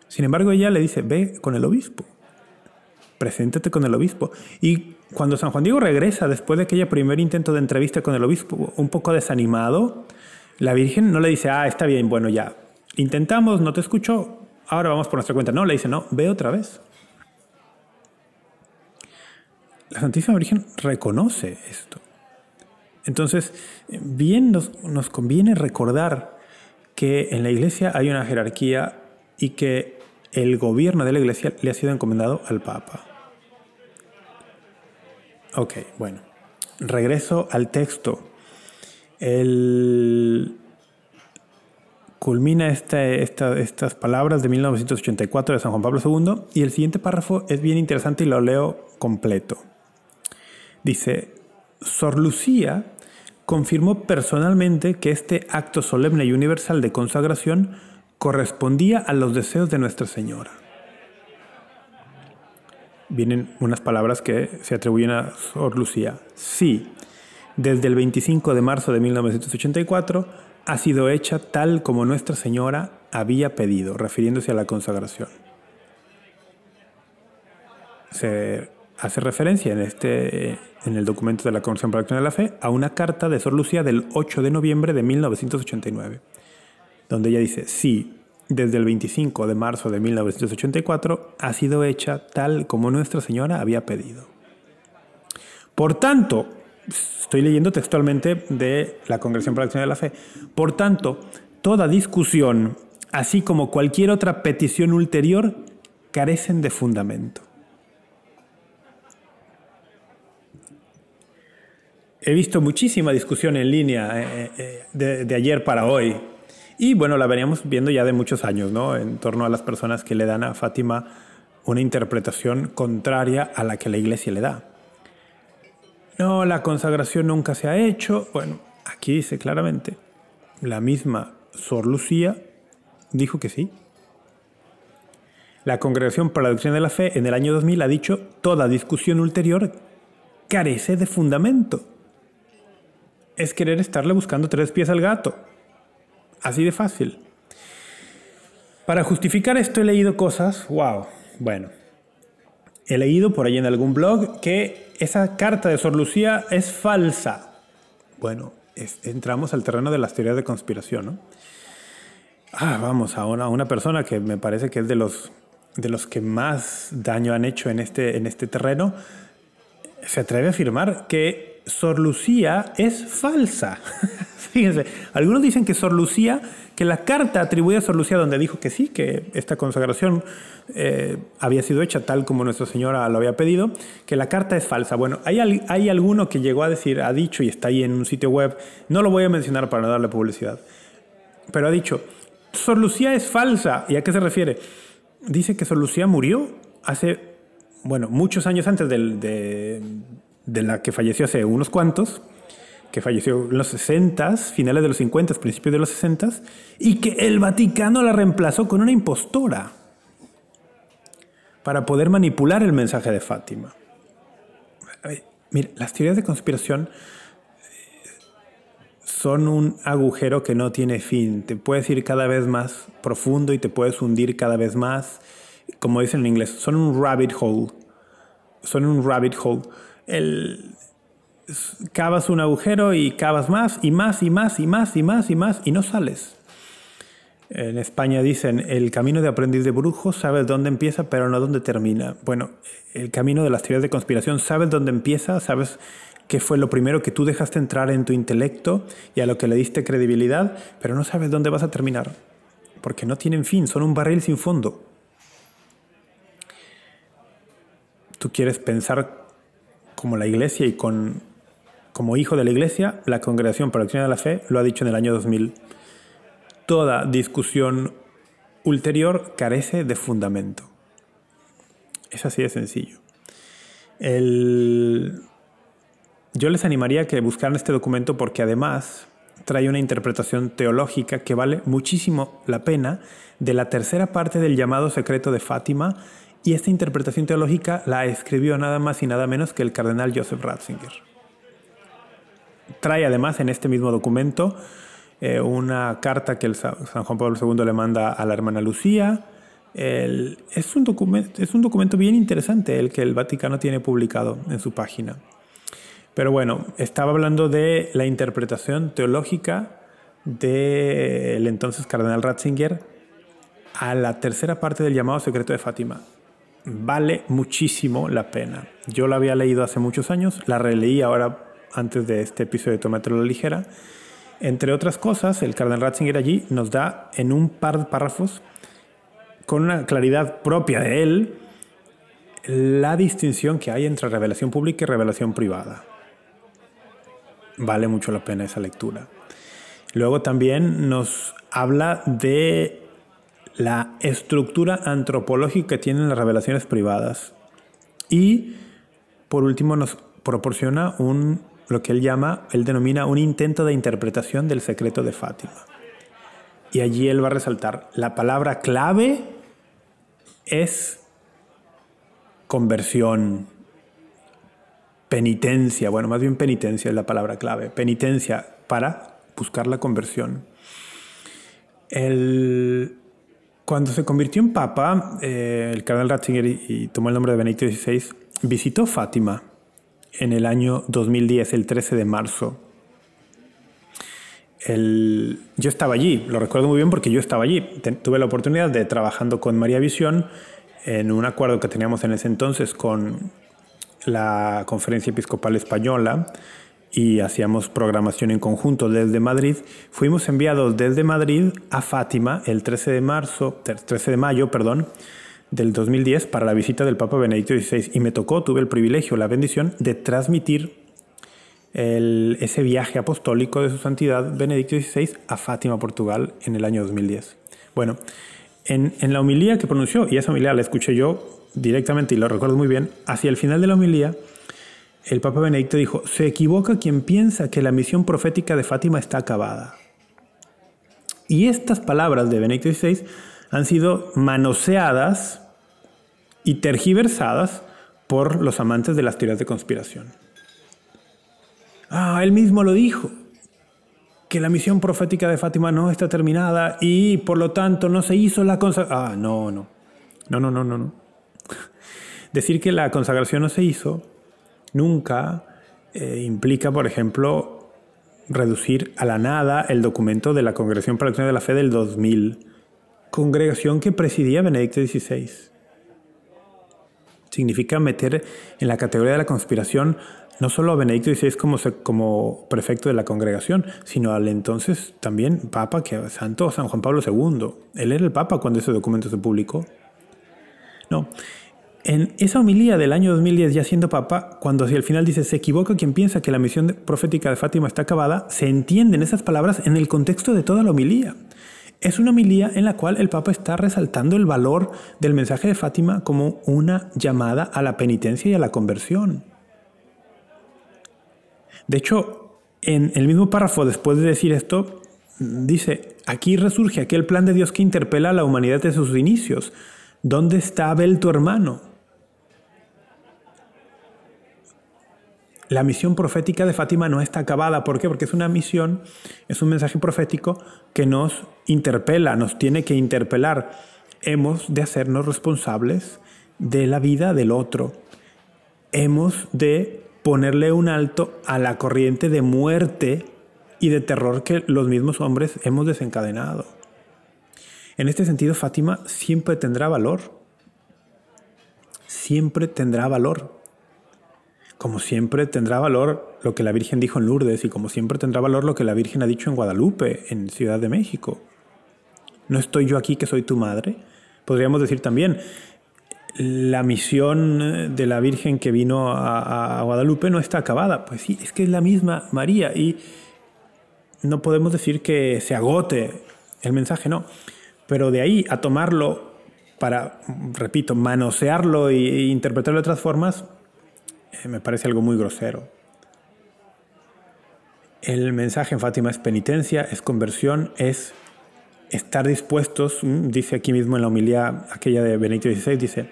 Sin embargo, ella le dice, ve con el obispo, preséntate con el obispo. Y cuando San Juan Diego regresa después de aquella primer intento de entrevista con el obispo, un poco desanimado, la Virgen no le dice, ah, está bien, bueno, ya, intentamos, no te escucho, ahora vamos por nuestra cuenta. No, le dice, no, ve otra vez. La Santísima Virgen reconoce esto. Entonces, bien nos, nos, conviene recordar que en la iglesia hay una jerarquía y que el gobierno de la iglesia le ha sido encomendado al Papa. Ok, bueno. Regreso al texto. El, culmina estas palabras de 1984 de San Juan Pablo II y el siguiente párrafo es bien interesante y lo leo completo. Dice, Sor Lucía confirmó personalmente que este acto solemne y universal de consagración correspondía a los deseos de Nuestra Señora. Vienen unas palabras que se atribuyen a Sor Lucía. Sí, desde el 25 de marzo de 1984, ha sido hecha tal como Nuestra Señora había pedido, refiriéndose a la consagración. Se hace referencia en, este, en el documento de la la de la Fe a una carta de Sor Lucía del 8 de noviembre de 1989, donde ella dice, sí, desde el 25 de marzo de 1984 ha sido hecha tal como Nuestra Señora había pedido. Por tanto, estoy leyendo textualmente de la Congregación para la Acción de la Fe, por tanto, toda discusión, así como cualquier otra petición ulterior, carecen de fundamento. He visto muchísima discusión en línea eh, eh, de, de ayer para hoy y bueno, la veníamos viendo ya de muchos años, ¿no? En torno a las personas que le dan a Fátima una interpretación contraria a la que la iglesia le da. No, la consagración nunca se ha hecho. Bueno, aquí dice claramente, la misma Sor Lucía dijo que sí. La Congregación para la Doctrina de la Fe en el año 2000 ha dicho, toda discusión ulterior carece de fundamento. Es querer estarle buscando tres pies al gato. Así de fácil. Para justificar esto he leído cosas, wow, bueno. He leído por ahí en algún blog que esa carta de Sor Lucía es falsa. Bueno, entramos al terreno de las teorías de conspiración, ¿no? Ah, vamos, a una, una persona que me parece que es de los, de los que más daño han hecho en este, en este terreno, se atreve a afirmar que Sor Lucía es falsa. Fíjense, algunos dicen que Sor Lucía, que la carta atribuida a Sor Lucía donde dijo que sí, que esta consagración eh, había sido hecha tal como Nuestra Señora lo había pedido, que la carta es falsa. Bueno, hay, hay alguno que llegó a decir, ha dicho y está ahí en un sitio web, no lo voy a mencionar para no darle publicidad, pero ha dicho, Sor Lucía es falsa. ¿Y a qué se refiere? Dice que Sor Lucía murió hace, bueno, muchos años antes de, de la que falleció hace unos cuantos que falleció en los 60, finales de los 50, principios de los 60, y que el Vaticano la reemplazó con una impostora para poder manipular el mensaje de Fátima. Mira, las teorías de conspiración eh, son un agujero que no tiene fin. Te puedes ir cada vez más profundo y te puedes hundir cada vez más. Como dicen en inglés, son un rabbit hole. Son un rabbit hole. El, cavas un agujero y cavas más y más y más y más y más y más y no sales. En España dicen, el camino de aprendiz de brujo sabes dónde empieza pero no dónde termina. Bueno, el camino de las teorías de conspiración sabes dónde empieza, sabes qué fue lo primero que tú dejaste entrar en tu intelecto y a lo que le diste credibilidad, pero no sabes dónde vas a terminar, porque no tienen fin, son un barril sin fondo. Tú quieres pensar como la iglesia y con como hijo de la Iglesia, la Congregación para la Acción de la Fe lo ha dicho en el año 2000. Toda discusión ulterior carece de fundamento. Es así de sencillo. Yo les animaría a que buscaran este documento porque además trae una interpretación teológica que vale muchísimo la pena de la tercera parte del llamado secreto de Fátima y esta interpretación teológica la escribió nada más y nada menos que el cardenal Joseph Ratzinger. Trae además en este mismo documento eh, una carta que el San Juan Pablo II le manda a la hermana Lucía. es, un documento, es un documento bien interesante el que el Vaticano tiene publicado en su página. Pero bueno, estaba hablando de la interpretación teológica del entonces cardenal Ratzinger a la tercera parte del llamado secreto de Fátima. Vale muchísimo la pena. Yo la había leído hace muchos años, la releí ahora antes de este episodio de Tómatelo la ligera. Entre otras cosas, el cardenal Ratzinger allí nos da en un par de párrafos, con una claridad propia de él, la distinción que hay entre revelación pública y revelación privada. Vale mucho la pena esa lectura. Luego también nos habla de la estructura antropológica que tienen las revelaciones privadas. Y por último nos proporciona un lo que él llama, él denomina un intento de interpretación del secreto de Fátima. Y allí él va a resaltar, la palabra clave es conversión, penitencia, bueno, más bien penitencia es la palabra clave, penitencia para buscar la conversión. cuando se convirtió en papa, eh, el cardenal Ratzinger y tomó el nombre de Benedicto XVI, visitó Fátima en el año 2010, el 13 de marzo. el, yo estaba allí, lo recuerdo muy bien porque yo estaba allí. tuve la oportunidad de trabajando con María Visión en un acuerdo que teníamos en ese entonces con la Conferencia Episcopal Española y hacíamos programación en conjunto desde Madrid. Fuimos enviados desde Madrid a Fátima el 13 de marzo, 13 de mayo, perdón, del 2010 para la visita del Papa Benedicto XVI y me tocó, tuve el privilegio, la bendición de transmitir ese viaje apostólico de su santidad Benedicto XVI a Fátima, Portugal, en el año 2010. Bueno, en, en la homilía que pronunció, y esa homilía la escuché yo directamente y lo recuerdo muy bien, hacia el final de la homilía, el Papa Benedicto dijo, se equivoca quien piensa que la misión profética de Fátima está acabada. Y estas palabras de Benedicto XVI han sido manoseadas y tergiversadas por los amantes de las teorías de conspiración. Ah, él mismo lo dijo, que la misión profética de Fátima no está terminada y por lo tanto no se hizo la consagración. Ah, no, no. No, no, no, no. Decir que la consagración no se hizo nunca eh, implica, por ejemplo, reducir a la nada el documento de la Congregación para la de la Fe del 2000, congregación que presidía Benedicto XVI. Significa meter en la categoría de la conspiración no solo a Benedicto XVI como, como prefecto de la congregación, sino al entonces también Papa, que Santo San Juan Pablo II. Él era el Papa cuando ese documento se publicó. No. En esa homilía del año 2010, ya siendo Papa, cuando hacia el final dice, se equivoca quien piensa que la misión profética de Fátima está acabada, se entienden esas palabras en el contexto de toda la homilía. Es una homilía en la cual el Papa está resaltando el valor del mensaje de Fátima como una llamada a la penitencia y a la conversión. De hecho, en el mismo párrafo, después de decir esto, dice, aquí resurge aquel plan de Dios que interpela a la humanidad desde sus inicios. ¿Dónde está Abel tu hermano? La misión profética de Fátima no está acabada. ¿Por qué? Porque es una misión, es un mensaje profético que nos interpela, nos tiene que interpelar. Hemos de hacernos responsables de la vida del otro. Hemos de ponerle un alto a la corriente de muerte y de terror que los mismos hombres hemos desencadenado. En este sentido, Fátima siempre tendrá valor. Siempre tendrá valor. Como siempre tendrá valor lo que la Virgen dijo en Lourdes y como siempre tendrá valor lo que la Virgen ha dicho en Guadalupe, en Ciudad de México. ¿No estoy yo aquí que soy tu madre? Podríamos decir también, la misión de la Virgen que vino a, Guadalupe no está acabada. Pues sí, es que es la misma María y no podemos decir que se agote el mensaje, no. Pero de ahí a tomarlo para, repito, manosearlo e interpretarlo de otras formas, me parece algo muy grosero. El mensaje en Fátima es penitencia, es conversión, es estar dispuestos, mm, dice aquí mismo en la homilía aquella de Benedicto XVI, dice,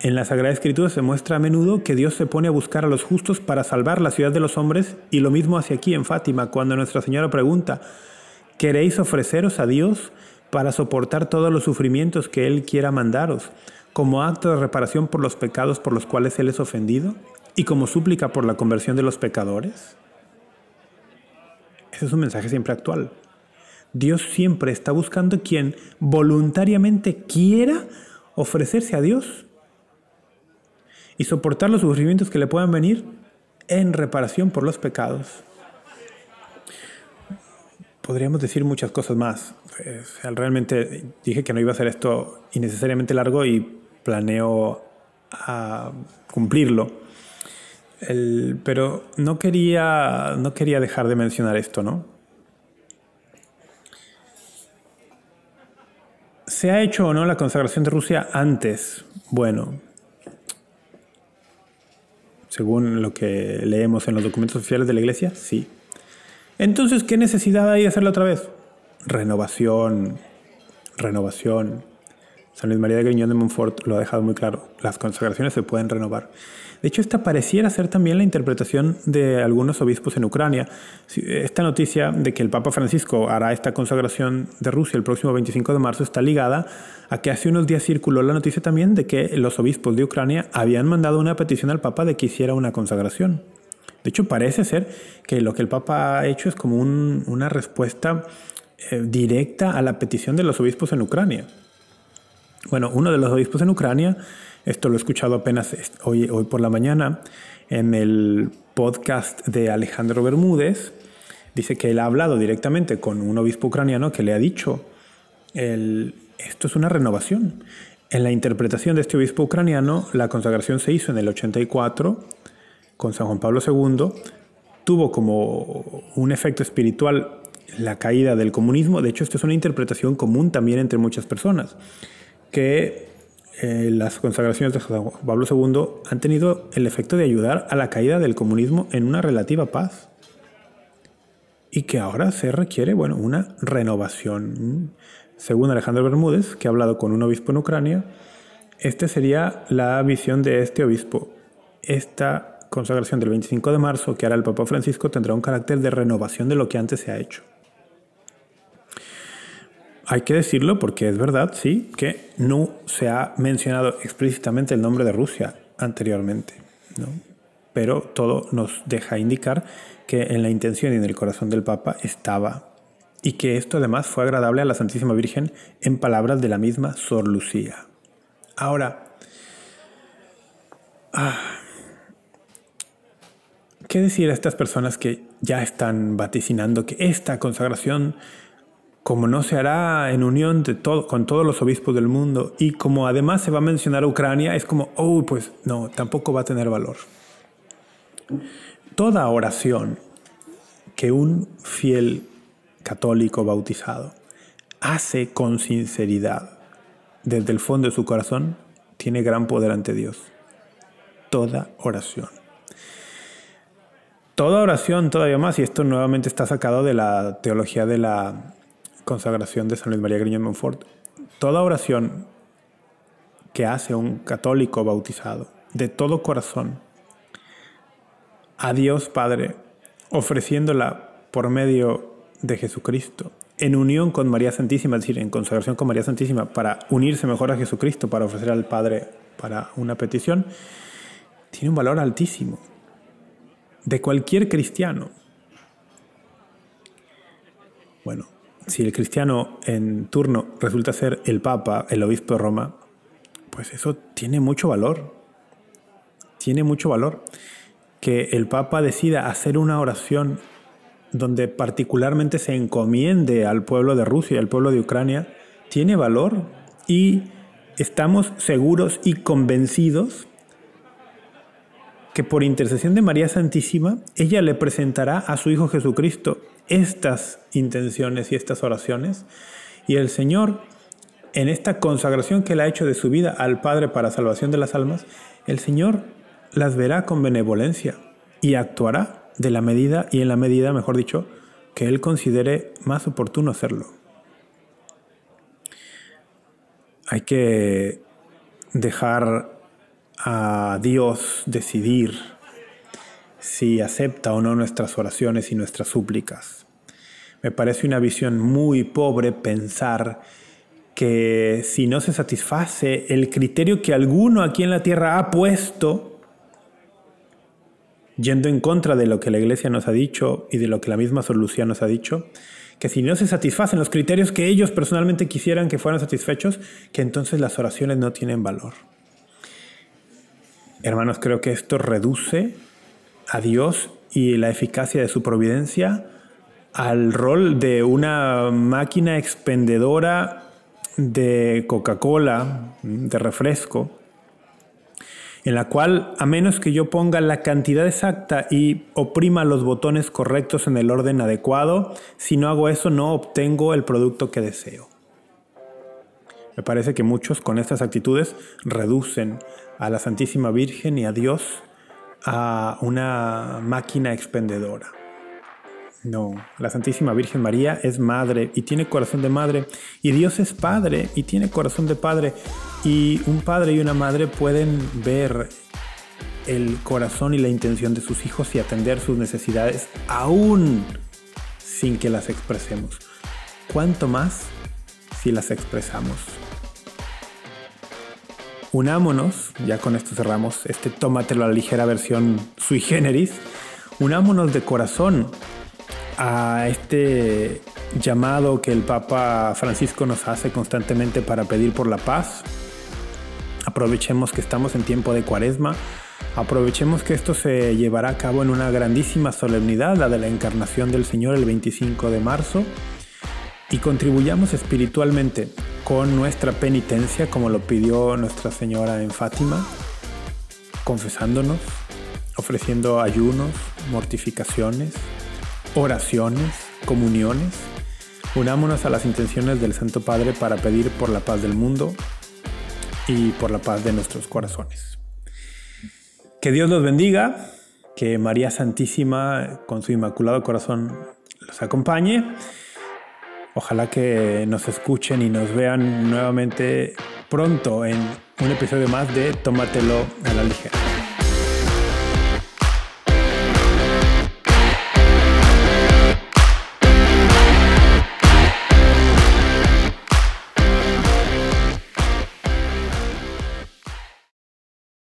en la Sagrada Escritura se muestra a menudo que Dios se pone a buscar a los justos para salvar la ciudad de los hombres y lo mismo hace aquí en Fátima cuando Nuestra Señora pregunta, ¿queréis ofreceros a Dios para soportar todos los sufrimientos que Él quiera mandaros como acto de reparación por los pecados por los cuales Él es ofendido y como súplica por la conversión de los pecadores? Ese es un mensaje siempre actual. Dios siempre está buscando quien voluntariamente quiera ofrecerse a Dios y soportar los sufrimientos que le puedan venir en reparación por los pecados. Podríamos decir muchas cosas más. realmente dije que no iba a hacer esto innecesariamente largo y planeo ah, cumplirlo. pero no quería, no quería dejar de mencionar esto, ¿no? ¿Se ha hecho o no la consagración de Rusia antes? Bueno, según lo que leemos en los documentos oficiales de la Iglesia, sí. Entonces, ¿qué necesidad hay de hacerlo otra vez? Renovación, renovación. San Luis María de Griñón de Montfort lo ha dejado muy claro. Las consagraciones se pueden renovar. De hecho, esta pareciera ser también la interpretación de algunos obispos en Ucrania. Esta noticia de que el Papa Francisco hará esta consagración de Rusia el próximo 25 de marzo está ligada a que hace unos días circuló la noticia también de que los obispos de Ucrania habían mandado una petición al Papa de que hiciera una consagración. De hecho, parece ser que lo que el Papa ha hecho es como una respuesta eh, directa a la petición de los obispos en Ucrania. Bueno, uno de los obispos en Ucrania, esto lo he escuchado apenas hoy, hoy por la mañana en el podcast de Alejandro Bermúdez, dice que él ha hablado directamente con un obispo ucraniano que le ha dicho, esto es una renovación. En la interpretación de este obispo ucraniano, la consagración se hizo en el 84 con San Juan Pablo II, tuvo como un efecto espiritual la caída del comunismo. De hecho, esto es una interpretación común también entre muchas personas, que eh, las consagraciones de San Pablo II han tenido el efecto de ayudar a la caída del comunismo en una relativa paz. Y que ahora se requiere, bueno, una renovación. Según Alejandro Bermúdez, que ha hablado con un obispo en Ucrania, esta sería la visión de este obispo. Esta consagración del 25 de marzo que hará el Papa Francisco tendrá un carácter de renovación de lo que antes se ha hecho. Hay que decirlo porque es verdad, sí, que no se ha mencionado explícitamente el nombre de Rusia anteriormente, pero todo nos deja indicar que en la intención y en el corazón del Papa estaba y que esto además fue agradable a la Santísima Virgen en palabras de la misma Sor Lucía. Ahora, ah, ¿qué decir a estas personas que ya están vaticinando que esta consagración como no se hará en unión de todo, con todos los obispos del mundo y como además se va a mencionar a Ucrania, es como, oh, pues no, tampoco va a tener valor. Toda oración que un fiel católico bautizado hace con sinceridad desde el fondo de su corazón tiene gran poder ante Dios. Toda oración. Toda oración todavía más, y esto nuevamente está sacado de la teología de la consagración de San Luis María Griñón Montfort, toda oración que hace un católico bautizado de todo corazón a Dios Padre, ofreciéndola por medio de Jesucristo, en unión con María Santísima, es decir, en consagración con María Santísima, para unirse mejor a Jesucristo, para ofrecer al Padre para una petición, tiene un valor altísimo de cualquier cristiano. Bueno, si el cristiano en turno resulta ser el Papa, el obispo de Roma, pues eso tiene mucho valor. Tiene mucho valor que el Papa decida hacer una oración donde particularmente se encomiende al pueblo de Rusia al pueblo de Ucrania, tiene valor y estamos seguros y convencidos que por intercesión de María Santísima, ella le presentará a su Hijo Jesucristo estas intenciones y estas oraciones. Y el Señor, en esta consagración que él ha hecho de su vida al Padre para salvación de las almas, el Señor las verá con benevolencia y actuará de la medida y en la medida, mejor dicho, que él considere más oportuno hacerlo. Hay que dejar a Dios decidir si acepta o no nuestras oraciones y nuestras súplicas. Me parece una visión muy pobre pensar que si no se satisface el criterio que alguno aquí en la tierra ha puesto, yendo en contra de lo que la iglesia nos ha dicho y de lo que la misma solución nos ha dicho, que si no se satisfacen los criterios que ellos personalmente quisieran que fueran satisfechos, que entonces las oraciones no tienen valor. Hermanos, creo que esto reduce a Dios y la eficacia de su providencia al rol de una máquina expendedora de Coca-Cola, de refresco, en la cual, a menos que yo ponga la cantidad exacta y oprima los botones correctos en el orden adecuado, si no hago eso no obtengo el producto que deseo. Me parece que muchos con estas actitudes reducen a la Santísima Virgen y a Dios a una máquina expendedora. No, la Santísima Virgen María es madre y tiene corazón de madre. Y Dios es padre y tiene corazón de padre. Y un padre y una madre pueden ver el corazón y la intención de sus hijos y atender sus necesidades aún sin que las expresemos. ¿Cuánto más si las expresamos? Unámonos, ya con esto cerramos, este tómatelo a la ligera versión sui generis, Unámonos de corazón a este llamado que el Papa Francisco nos hace constantemente para pedir por la paz. Aprovechemos que estamos en tiempo de cuaresma. Aprovechemos que esto se llevará a cabo en una grandísima solemnidad, la de la encarnación del Señor el 25 de marzo, y contribuyamos espiritualmente con nuestra penitencia, como lo pidió Nuestra Señora en Fátima, confesándonos, ofreciendo ayunos, mortificaciones, oraciones, comuniones. Unámonos a las intenciones del Santo Padre para pedir por la paz del mundo y por la paz de nuestros corazones. Que Dios los bendiga, que María Santísima con su Inmaculado Corazón los acompañe. Ojalá que nos escuchen y nos vean nuevamente pronto en un episodio más de Tómatelo a la ligera.